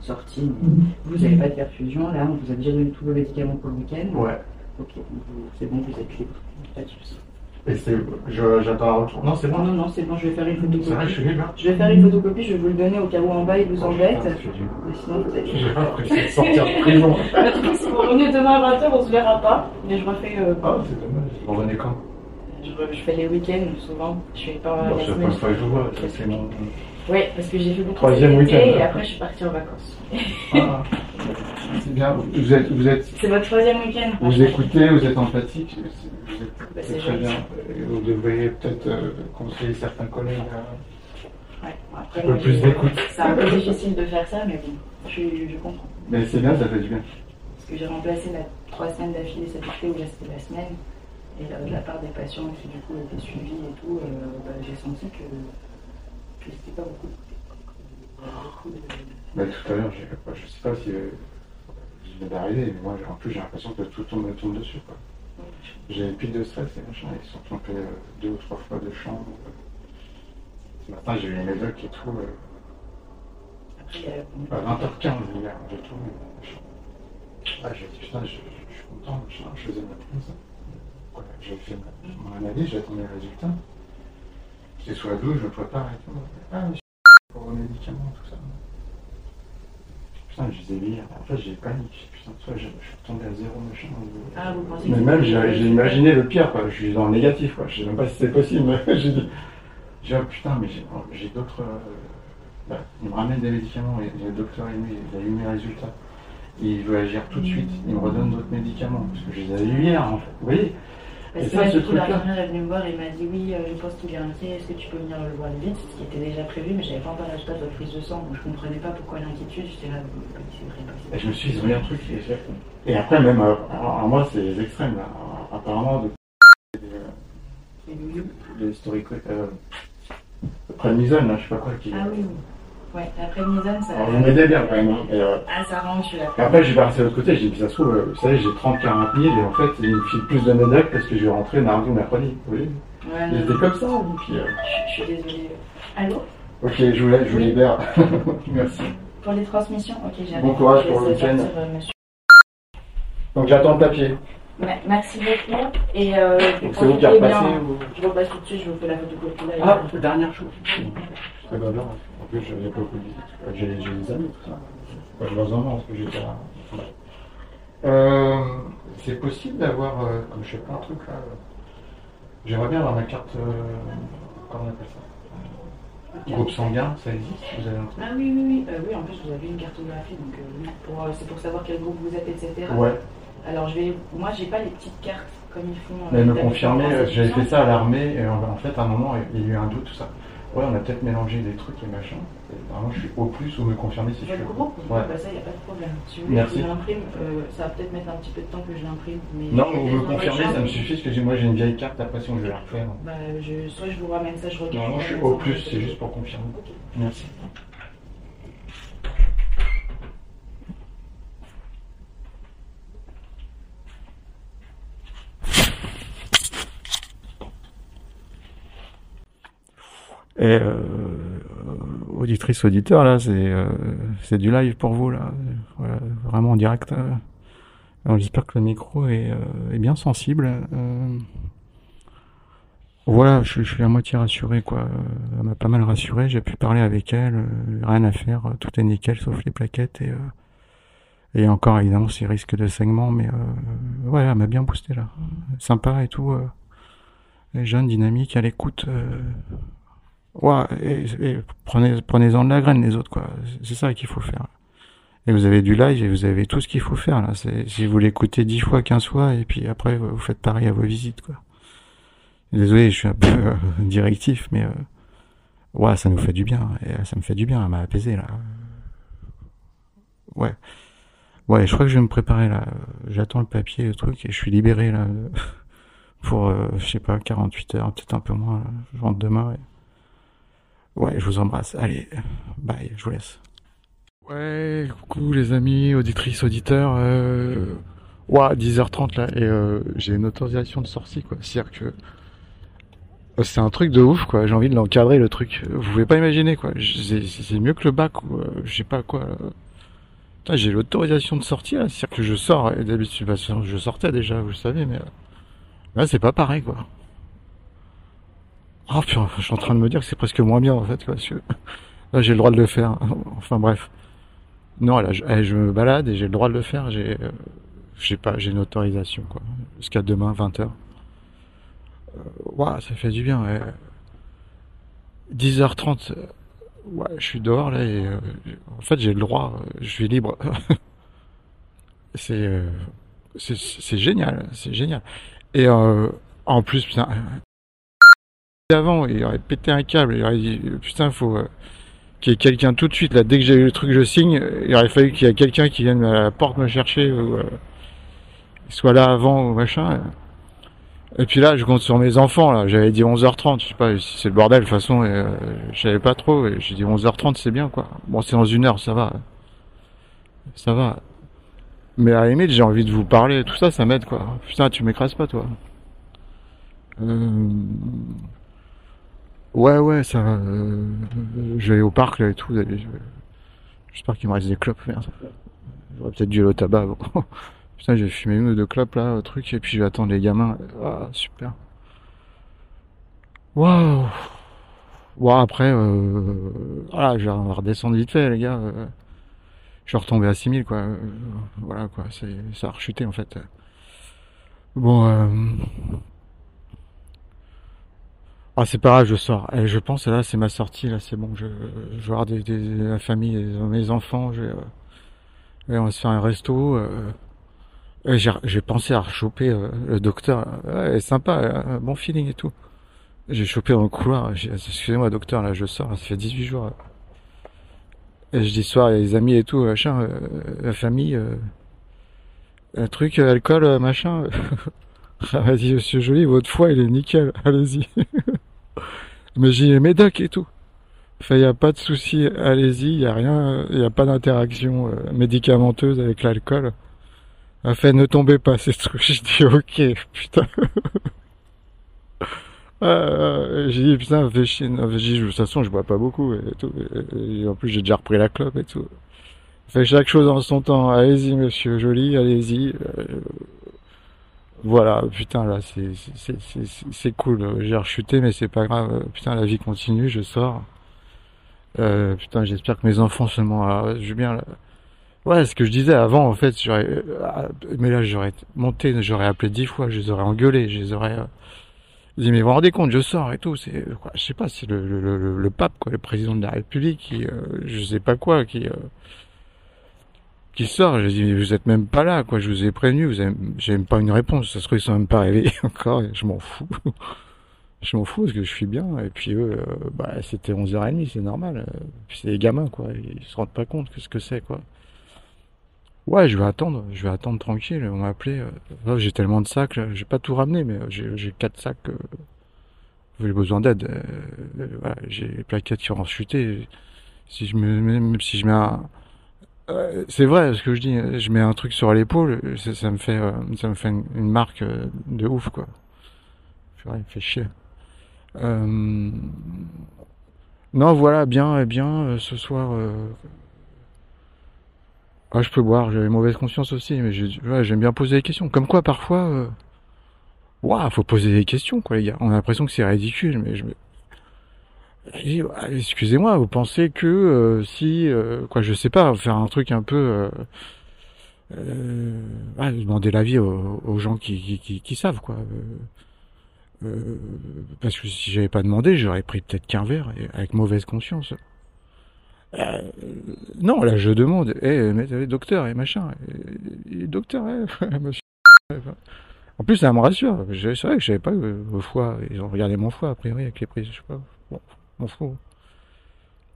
sorti. mais Vous n'avez pas de perfusion, là, on vous a déjà donné tous vos médicaments pour le week-end. Ouais. Ok, c'est bon, vous êtes libre. Pas de soucis. Et j'attends un retour. Non, c'est Non, bon. non, non, c'est bon, je vais faire une C'est vrai, je photocopie. suis libre. Je vais faire une photocopie, je vais vous le donner au cas où en bas il vous embête. Oh, putain, je suis libre. Mais sinon, vous êtes libre. J'ai pas l'impression de sortir de prison. si vous revenez demain à 20h, on se verra pas. Mais je refais. euh, Ah, c'est dommage. Vous revenez quand? Je, fais les week-ends souvent. Je fais pas Bon, la semaine. que je mon. Oui, parce que j'ai fait beaucoup Troisième été week-end. Et après, je suis partie en vacances. Ah, c'est bien. Vous êtes, vous êtes, C'est votre troisième week-end vous écoutez, vous êtes empathique. c'est- Vous êtes, Bah, c'est très bien. Et Vous devriez peut-être euh, conseiller certains collègues. à- Ouais, après, Un peu plus d'écoute. C'est un peu difficile de faire ça, mais bon, je, je comprends. Mais c'est bien, ça fait du bien. Parce que j'ai remplacé la trois semaines d'affilée cet été où là c'était la semaine. Et euh, de la part des patients qui du coup étaient suivis et tout, euh, bah, j'ai senti que, que c'était pas beaucoup. De- Mais tout à l'heure, j'ai- je sais pas si euh, je viens d'arriver, mais moi, en plus, j'ai l'impression que tout tombe, tombe dessus. Quoi. J'ai des pics de stress et machin, ils sont trompés euh, deux ou trois fois de chambre. Ce matin, j'ai eu une médoc et tout. euh, Après, il y a- à 20h15 hier, j'ai tout. Ah, j'ai dit, putain, je, je- je suis content, machin, je faisais ma prise. J'ai fait mon analyse, j'attendais les résultats. Sous la douche, je me prépare et tout. Ah, mais je pour vos médicaments, tout ça. Putain, je disais hier, en fait, j'ai panique. Putain, toi, je, je suis tombé à zéro, machin. Ah, vous pensez que Mais c'est- même, j'ai imaginé le pire, quoi. Je suis dans le négatif, quoi. Je sais même pas si c'est possible, j'ai dit, j'ai oh, putain, mais j'ai j'ai d'autres. euh, bah, il me ramène des médicaments, et le docteur, lui, il a eu mes résultats. Il veut agir tout de suite, il me redonne d'autres médicaments, parce que je les avais eu hier, en fait. Vous voyez? Parce Et que ça, là, du coup, truc-là. l'infirmière est venue me voir et m'a dit Oui, euh, je pense qu'il est inquiet, est-ce que tu peux venir le voir vite? Ce qui était déjà prévu, mais j'avais pas encore la résultat de votre prise de sang, donc je comprenais pas pourquoi l'inquiétude. J'étais là, c'est vrai, c'est Et je me suis dit, un truc. Et, et après, même, euh, alors, moi, c'est les extrêmes, là. Apparemment, de, les historiques, euh, prednisone, là, je sais pas quoi, qui. Ah oui. Ouais, après Nizone, ça. Alors, vous m'aidez bien, quand même. hein. Et, euh, Ah, ça rend, je suis là. Et après, j'ai passé de l'autre côté, j'ai dit, ça se trouve, euh, vous savez, j'ai 30-40 000 et en fait, il me file plus de médocs parce que je vais rentrer mardi ou mercredi. Vous voyez Ouais, Il non, était comme ça, puis, euh, je, suis désolée. Allô? Ok, je vous, laisse, je vous libère. Merci. Pour les transmissions? Ok, j'arrive. Bon courage pour le week-end. Donc j'attends le papier. Me- Merci beaucoup. Et euh, Donc c'est vous qui repassez bien. ou... Je repasse tout de suite, je vous fais la photocopie là. Ah, dernière chose. Très. En plus, j'ai pas beaucoup de. J'ai des amis, tout ça. Parce que j'étais là. Euh, c'est possible d'avoir, euh, comme je sais pas, un truc là. euh, J'aimerais bien avoir ma carte. comment on appelle ça? Groupe sanguin, ça existe? Vous avez un truc? Ah oui, oui, oui. Euh, oui, en plus, vous avez une cartographie, donc pour, c'est pour savoir quel groupe vous êtes, etc. Ouais. Alors, je vais, moi, j'ai pas les petites cartes comme ils font. Mais me confirmer, euh, j'avais fait ça à l'armée, et en en fait, à un moment, il y a eu un doute, tout ça. Ouais, on a peut-être mélangé des trucs et machin. Et vraiment, je suis au plus ou me confirmer si je suis groupe. Ouais. Bah, ça, il n'y a pas de problème. Si vous voulez, Merci. je l'imprime. euh, ça va peut-être mettre un petit peu de temps que je l'imprime. Mais Non, vous me confirmez, ça me suffit, parce que moi j'ai une vieille carte, après si on vais la refaire. Bah, je, soit je vous ramène ça, je regarde. Non, je suis au plus, c'est juste pour confirmer. Ok. Merci. Et euh, auditrice, auditeur, là, c'est euh, c'est du live pour vous, là. Voilà, vraiment en direct. Euh. J'espère que le micro est, euh, est bien sensible. Euh. voilà, je, je, suis à moitié rassuré, quoi. Elle m'a pas mal rassuré, j'ai pu parler avec elle, rien à faire, tout est nickel sauf les plaquettes et... Et encore, évidemment, c'est risque de saignement, mais euh, ouais, elle m'a bien boosté là. Sympa et tout. Euh, jeune, dynamique, à l'écoute. Euh, ouais, et, prenez, prenez-en de la graine les autres, quoi. C'est ça qu'il faut faire. Et vous avez du live et vous avez tout ce qu'il faut faire là. Si vous l'écoutez dix fois, quinze fois, et puis après vous faites pareil à vos visites, quoi. Désolé, je suis un peu euh, directif, mais euh, ouais, ça nous fait du bien. Et ça me fait du bien, elle m'a apaisé là. Ouais. Ouais, je crois que je vais me préparer là. J'attends le papier, le truc, et je suis libéré là pour, euh, je sais pas, 48 heures, peut-être un peu moins. Là. Je rentre demain. Je vous embrasse. Allez, bye, je vous laisse. Ouais, coucou les amis, auditrices, auditeurs. Euh... Ouais, 10h30 là, et euh, j'ai une autorisation de sortie quoi. C'est-à-dire que euh, c'est un truc de ouf quoi. J'ai envie de l'encadrer le truc. Vous pouvez pas imaginer quoi. C'est mieux que le bac ou euh, sais pas quoi. J'ai l'autorisation de sortir, c'est-à-dire que je sors, et d'habitude, bah, je sortais déjà, vous le savez, mais là, c'est pas pareil, quoi. Oh, puis, je suis en train de me dire que c'est presque moins bien, en fait, quoi, parce là, j'ai le droit de le faire. Enfin, bref. Non, là, je, eh, je me balade et j'ai le droit de le faire, j'ai, euh, pas, j'ai une autorisation, quoi. Jusqu'à demain, 20h. Euh, ça fait du bien, ouais. 10h30, Ouais, je suis dehors là et euh, en fait j'ai le droit, euh, je suis libre. c'est c'est génial, c'est génial. Et euh, en plus, putain, avant il aurait pété un câble, il aurait dit putain faut qu'il y ait quelqu'un tout de suite là. Dès que j'ai eu le truc, je signe. Il aurait fallu qu'il y ait quelqu'un qui vienne à la porte me chercher ou soit là avant ou machin. Et puis là, je compte sur mes enfants. Là, j'avais dit 11h30. Je sais pas si c'est le bordel. De toute façon, euh, je savais pas trop. Et j'ai dit 11h30, c'est bien quoi. Bon, c'est dans une heure, ça va. Ça va. Mais à la limite, j'ai envie de vous parler. Tout ça, ça m'aide quoi. Putain, tu m'écrases pas toi. Euh... Ouais, ouais, ça. Euh... Je vais au parc là et tout. J'espère qu'il me reste des clopes. Merde. J'aurais peut-être dû aller au tabac. Bon. Putain, j'ai fumé une ou deux clopes là, truc, et puis je vais attendre les gamins. Ah, super. Waouh! Bon, après, euh, voilà, je vais redescendre vite fait, les gars. Euh, je suis retombé à 6000, quoi. Euh, voilà, quoi, ça a rechuté, en fait. Bon, euh... Ah, c'est pas grave, je sors. Et je pense, là, c'est ma sortie, là, c'est bon. Je, je vais voir des, des, la famille, mes enfants. Je vais, on va se faire un resto. Euh... Euh, j'ai pensé à choper euh, le docteur. Ouais, sympa, bon feeling et tout. J'ai chopé dans le couloir. Excusez-moi, docteur, là, je sors. Ça fait 18 jours. Et je dis soir, les amis et tout, machin, euh, la famille. un truc, alcool, machin. Vas-y, monsieur Joly, votre foie, il est nickel. Allez-y. Mais j'ai médoc et tout. Enfin, il n'y a pas de souci. Allez-y, il n'y a rien. Il n'y a pas d'interaction médicamenteuse avec l'alcool. Enfin, ne tombez pas, c'est ce j'ai dit, ok, putain. euh, j'ai dit, putain, fais de toute façon, je bois pas beaucoup et tout. Et, en plus, j'ai déjà repris la clope et tout. Fait chaque chose en son temps. Allez-y, monsieur Joli, allez-y. Euh, voilà, putain, là, c'est, c'est, cool. J'ai rechuté, mais c'est pas grave. Putain, la vie continue, je sors. Euh, putain, j'espère que mes enfants seulement, alors, je bien, là, Ouais, ce que je disais avant, en fait, j'aurais, euh, mais là, j'aurais monté, j'aurais appelé dix fois, je les aurais engueulés, je les aurais, euh, dit, mais vous rendez compte, je sors et tout, c'est, je sais pas, c'est le, le, le, le, pape, quoi, le président de la République, qui, euh, je sais pas quoi, qui, euh, qui sort, je dis, vous êtes même pas là, quoi, je vous ai prévenu, vous avez, j'ai pas une réponse, ça se trouve, ils sont même pas réveillés encore, je m'en fous. je m'en fous parce que je suis bien, et puis eux, bah, c'était 11h30, c'est normal, puis c'est des gamins, quoi, ils se rendent pas compte que ce que c'est, quoi. Ouais, je vais attendre, je vais attendre tranquille. On m'a appelé. Euh, j'ai tellement de sacs, j'ai pas tout ramené, mais j'ai quatre sacs. Euh, j'ai besoin d'aide. Euh, voilà, j'ai les plaquettes qui ont chuté. Si je me, même si je mets un, euh, c'est vrai ce que je dis. Je mets un truc sur l'épaule, ça, me fait, ça me fait une, marque de ouf, quoi. il me fait chier. Non, voilà, bien, bien, euh, ce soir. Euh... Ah, je peux boire, j'avais mauvaise conscience aussi, mais j'aime bien poser des questions. Comme quoi, parfois, euh... Ouah, faut poser des questions, quoi, les gars. On a l'impression que c'est ridicule, mais je. Excusez-moi, vous pensez que euh, si, euh, quoi, je sais pas, faire un truc un peu, euh, euh demander l'avis aux, gens qui, savent, quoi. Parce que si j'avais pas demandé, j'aurais pris peut-être qu'un verre avec mauvaise conscience. Non, là je demande, eh, mais docteur et machin, et, et docteur, eh, monsieur. En plus, ça me rassure. C'est vrai que j'avais pas le foie. Ils ont regardé mon foie, a priori, avec les prises. Je sais pas. Mon foie.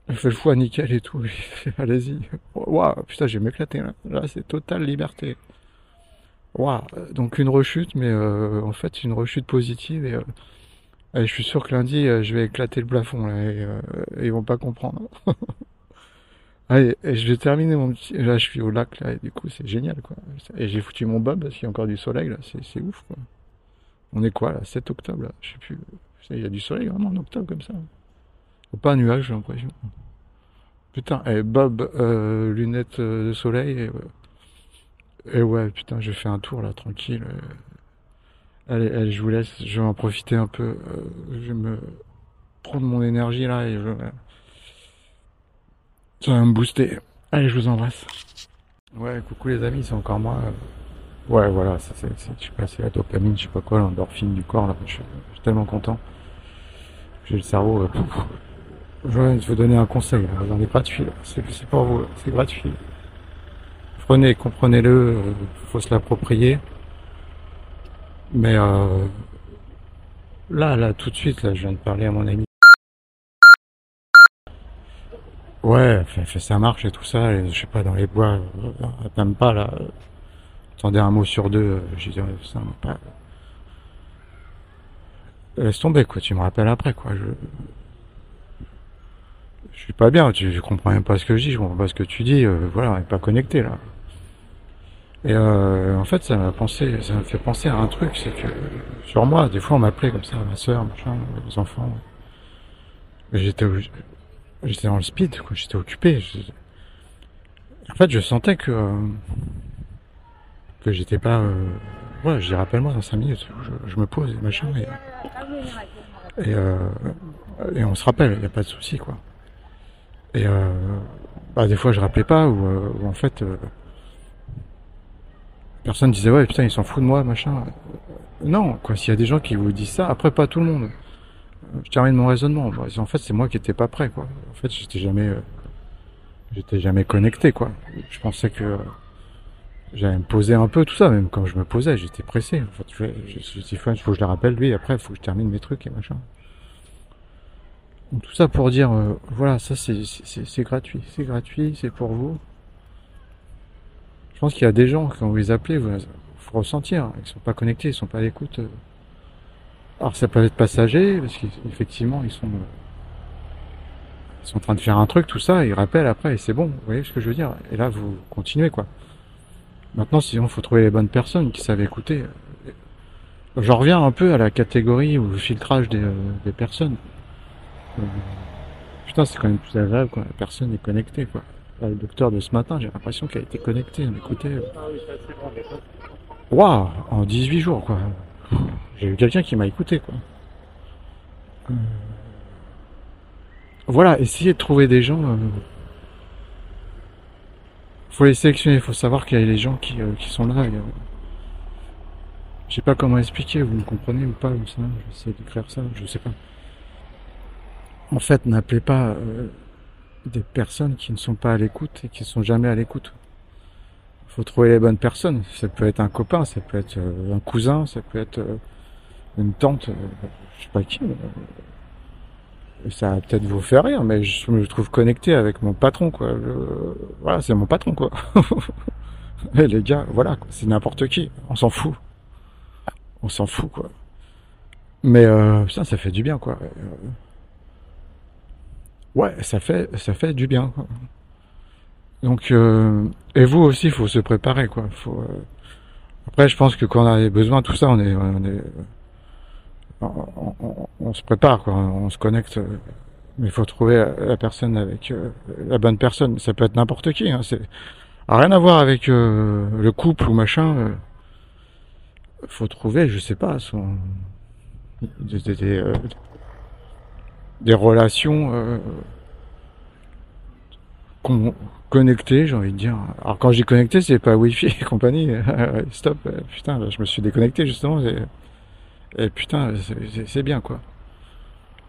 Il fait le foie nickel et tout. Allez-y. Waouh, putain, j'ai m'éclater là. Là, c'est totale liberté. Waouh. Donc une rechute, mais euh, en fait, une rechute positive. Et, euh, je suis sûr que lundi, euh, je vais éclater le plafond là. Et, euh, ils vont pas comprendre. Allez, je vais terminer mon petit. Là, je suis au lac là, et du coup, c'est génial quoi. Et j'ai foutu mon bob parce qu'il y a encore du soleil là. C'est ouf quoi. On est quoi là 7 octobre là? Je sais plus. Il y a du soleil vraiment en octobre comme ça. Pas un nuage, j'ai l'impression. Putain, et Bob, euh, lunettes de soleil. Et, ouais, putain, je fais un tour là, tranquille. Allez, allez, je vous laisse. Je vais en profiter un peu. je vais me prendre mon énergie là et je. Ça va me booster. Allez, je vous embrasse. Ouais, coucou les amis, c'est encore moi. Ouais, voilà, c'est, je suis passé la dopamine, je sais pas quoi, l'endorphine du corps, là. Je suis, tellement content. J'ai le cerveau. Euh, je vais vous donner un conseil, j'en ai gratuit, c'est, c'est pour vous, c'est gratuit. Prenez, comprenez-le, il faut se l'approprier. Mais euh, là, là, tout de suite, là, je viens de parler à mon ami Ouais, ça marche et tout ça, je sais pas, dans les bois, même euh, pas là. Attendez un mot sur deux, j'ai dit, ça pas. Laisse tomber, quoi, tu me rappelles après, quoi. Je, je suis pas bien, tu, je comprends même pas ce que je dis, je comprends pas ce que tu dis, euh, voilà, on est pas connecté là. Et euh, en fait, ça m'a pensé, ça m'a fait penser à un truc, c'est que sur moi, des fois, on m'appelait comme ça, ma soeur, machin, les enfants. J'étais j'étais dans le speed, quoi. J'étais occupé. En fait, je sentais que que j'étais pas. Euh... Ouais, je dis rappelle-moi dans 5 minutes. Je, me pose machin et et, euh... et on se rappelle. Il n'y a pas de souci, quoi. Et euh... bah, des fois, je rappelais pas ou, euh, en fait. Euh, personne disait ouais putain il s'en fout de moi machin non quoi s'il y a des gens qui vous disent ça après pas tout le monde je termine mon raisonnement. En fait, c'est moi qui étais pas prêt, quoi. En fait, j'étais jamais, euh, j'étais jamais connecté, quoi. Je pensais que j'allais me poser un peu tout ça, même quand je me posais, j'étais pressé. En fait, je, je, il faut que je le rappelle lui. Après, il faut que je termine mes trucs et machin. Tout ça pour dire, euh, voilà, ça c'est gratuit, c'est gratuit, c'est pour vous. Je pense qu'il y a des gens quand vous les appelez, vous faut ressentir, ils sont pas connectés, ils sont pas à l'écoute. Alors ça peut être passager, parce qu'effectivement ils sont ils sont en train de faire un truc, tout ça, ils rappellent après et c'est bon, vous voyez ce que je veux dire? Et là vous continuez quoi. Maintenant sinon faut trouver les bonnes personnes qui savent écouter. J'en reviens un peu à la catégorie ou le filtrage des personnes. Euh, putain c'est quand même plus agréable quand la personne est connectée quoi. Là, le docteur de ce matin, j'ai l'impression qu'elle a été connectée, elle m'écoutait. Waouh En 18 jours quoi. J'ai eu quelqu'un qui m'a écouté, quoi. Euh... Voilà, essayez de trouver des gens. Euh... Faut les sélectionner, faut savoir qu'il y a les gens qui, euh, qui sont là. Je sais pas comment expliquer, vous me comprenez ou pas, ou ça, j'essaie d'écrire ça, je sais pas. En fait, n'appelez pas euh, des personnes qui ne sont pas à l'écoute et qui sont jamais à l'écoute faut trouver les bonnes personnes. Ça peut être un copain, ça peut être euh, un cousin, ça peut être euh, une tante, je sais pas qui. Ça va peut-être vous faire rire, mais je me trouve connecté avec mon patron, quoi. Voilà, c'est mon patron, quoi. Les gars, voilà, c'est n'importe qui. On s'en fout. On s'en fout, quoi. Mais ça, ça fait du bien, quoi. Ouais, ça fait, ça fait du bien. Donc, euh, et vous aussi, il faut se préparer, quoi. Euh... Après, je pense que quand on a besoin de tout ça, on est, on se prépare, quoi. On se connecte Mais il faut trouver la personne avec euh, la bonne personne. Ça peut être n'importe qui. Hein. C'est rien à voir avec euh, le couple ou machin. Euh. faut trouver, je sais pas, son des relations connectées, j'ai envie de dire. Alors quand j'ai connecté, c'est pas Wi-Fi et compagnie. Stop, putain, je me suis déconnecté justement. Et, et putain, c'est bien quoi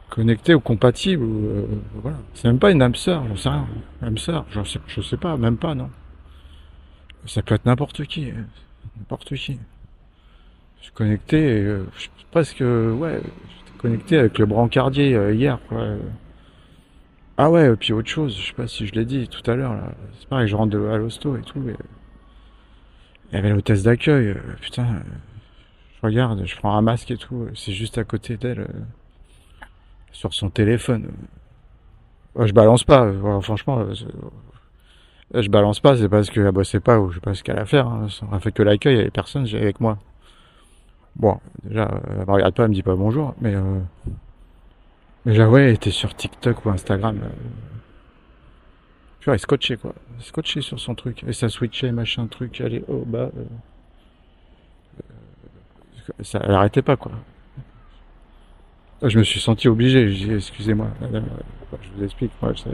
connecté ou compatible. Euh, voilà. C'est même pas une âme sœur, j'en sais rien. Âme sœur, je sais, je sais pas, même pas, non. Ça peut être n'importe qui, hein. n'importe qui. Je suis connecté, euh, je presque, ouais, connecté avec le brancardier euh, hier, quoi. Ah ouais, et puis autre chose, je sais pas si je l'ai dit tout à l'heure, là. C'est pareil, je rentre à l'hosto et tout, il y avait l'hôtesse d'accueil, euh, putain, je regarde, je prends un masque et tout, c'est juste à côté d'elle sur son téléphone. je balance pas, franchement, euh, je balance pas, c'est parce qu'elle bossait pas ou je sais pas ce qu'elle a à faire. Hein. Ça fait que l'accueil, il y avait personne, avec moi. Bon, déjà, elle me regarde pas, elle me dit pas bonjour, mais euh, mais là, ouais, elle était sur TikTok ou Instagram. Euh, tu vois, elle scotchait quoi, scotchait sur son truc, et ça switchait, machin, truc, elle est oh bah, ça, elle arrêtait pas quoi. Je me suis senti obligé. Je dis, excusez-moi, madame, euh, je vous explique. Moi, euh,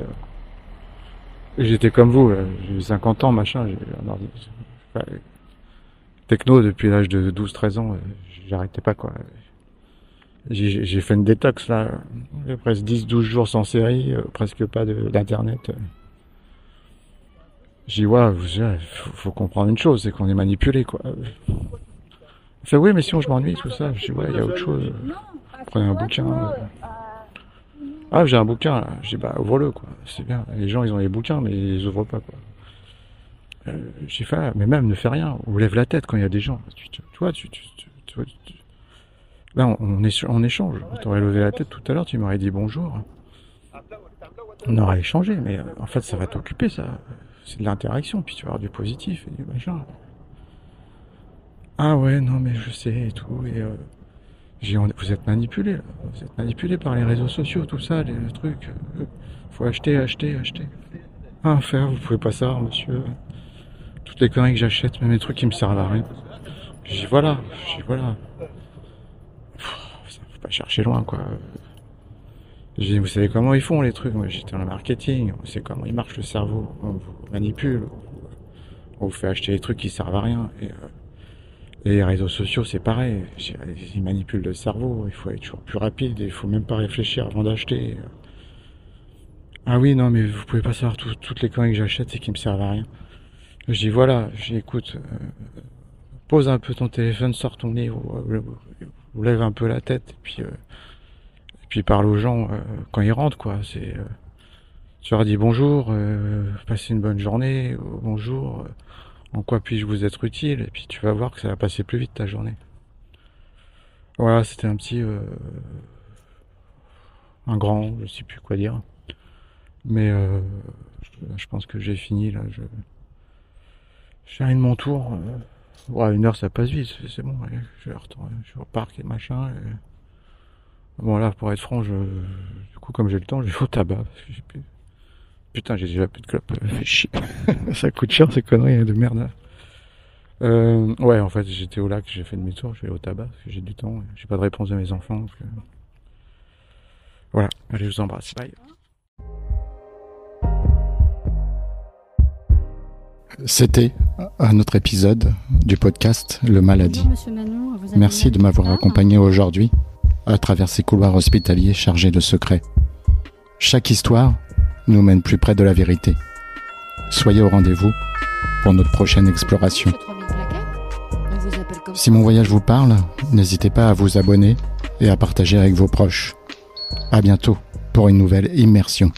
j'étais comme vous, euh, j'ai 50 ans, machin, j'ai un ordi. Techno depuis l'âge de 12-13 ans, j'arrêtais pas quoi. J'ai fait une détox là, presque 10-12 jours sans série, presque pas d'internet. J'ai dit ouais, faut, faut comprendre une chose, c'est qu'on est manipulé quoi. Fait oui mais si on je m'ennuie tout ça. Je dis ouais, il y a autre chose. Prenez un bouquin. Euh. Ah, j'ai un bouquin là. Bah ouvre-le quoi. C'est bien. Les gens ils ont les bouquins mais ils ouvrent pas quoi. Euh, j'ai fait, mais même ne fais rien. On lève la tête quand il y a des gens. Tu, vois, tu, tu, là on, échange. T'aurais levé la tête tout à l'heure, tu m'aurais dit bonjour. On aurait échangé, mais euh, en fait ça va t'occuper ça. C'est de l'interaction, puis tu vas avoir du positif et du machin. Ah ouais, non mais je sais et tout. Et, euh, vous êtes manipulé. Vous êtes manipulé par les réseaux sociaux, tout ça, les trucs. Euh, faut acheter, acheter, acheter. Ah, faire, vous pouvez pas savoir, monsieur. Toutes les conneries que j'achète, même les trucs qui me servent à rien. J'ai voilà, j'ai voilà. Faut pas chercher loin, quoi. J'ai vous savez comment ils font les trucs? Moi, j'étais dans le marketing. On sait comment il marche le cerveau. On vous manipule. On vous fait acheter des trucs qui servent à rien. Et, euh, les réseaux sociaux, c'est pareil. Ils manipulent le cerveau. Il faut être toujours plus rapide. Il faut même pas réfléchir avant d'acheter. Ah oui, non, mais vous pouvez pas savoir toutes les conneries que j'achète et qui me servent à rien. Je dis voilà, j'écoute. Euh, pose un peu ton téléphone, sors ton nez, ou, lève un peu la tête, et puis, euh, puis parle aux gens euh, quand ils rentrent, quoi. C'est, tu leur dis bonjour, passez une bonne journée, bonjour en quoi puis-je vous être utile, et puis tu vas voir que ça va passer plus vite ta journée. Voilà, c'était un petit... Euh, un grand, je sais plus quoi dire. Mais euh, je, pense que j'ai fini là. Je, j'ai de mon tour. Ouais, une heure ça passe vite, c'est bon. je vais retourner, je parc et machin. Bon là, pour être franc, je, du coup comme j'ai le temps, je vais au tabac. Parce que plus... Putain, j'ai déjà plus de clope. Ça coûte cher ces conneries de merde. Euh, ouais, en fait, j'étais au lac, j'ai fait demi-tour, je vais au tabac parce que j'ai du temps. J'ai pas de réponse de mes enfants. Voilà, allez, je vous embrasse. Bye. C'était un autre épisode du podcast Le Maladie. Merci de m'avoir accompagné aujourd'hui à travers ces couloirs hospitaliers chargés de secrets. Chaque histoire nous mène plus près de la vérité. Soyez au rendez-vous pour notre prochaine exploration. Si mon voyage vous parle, n'hésitez pas à vous abonner et à partager avec vos proches. À bientôt pour une nouvelle immersion.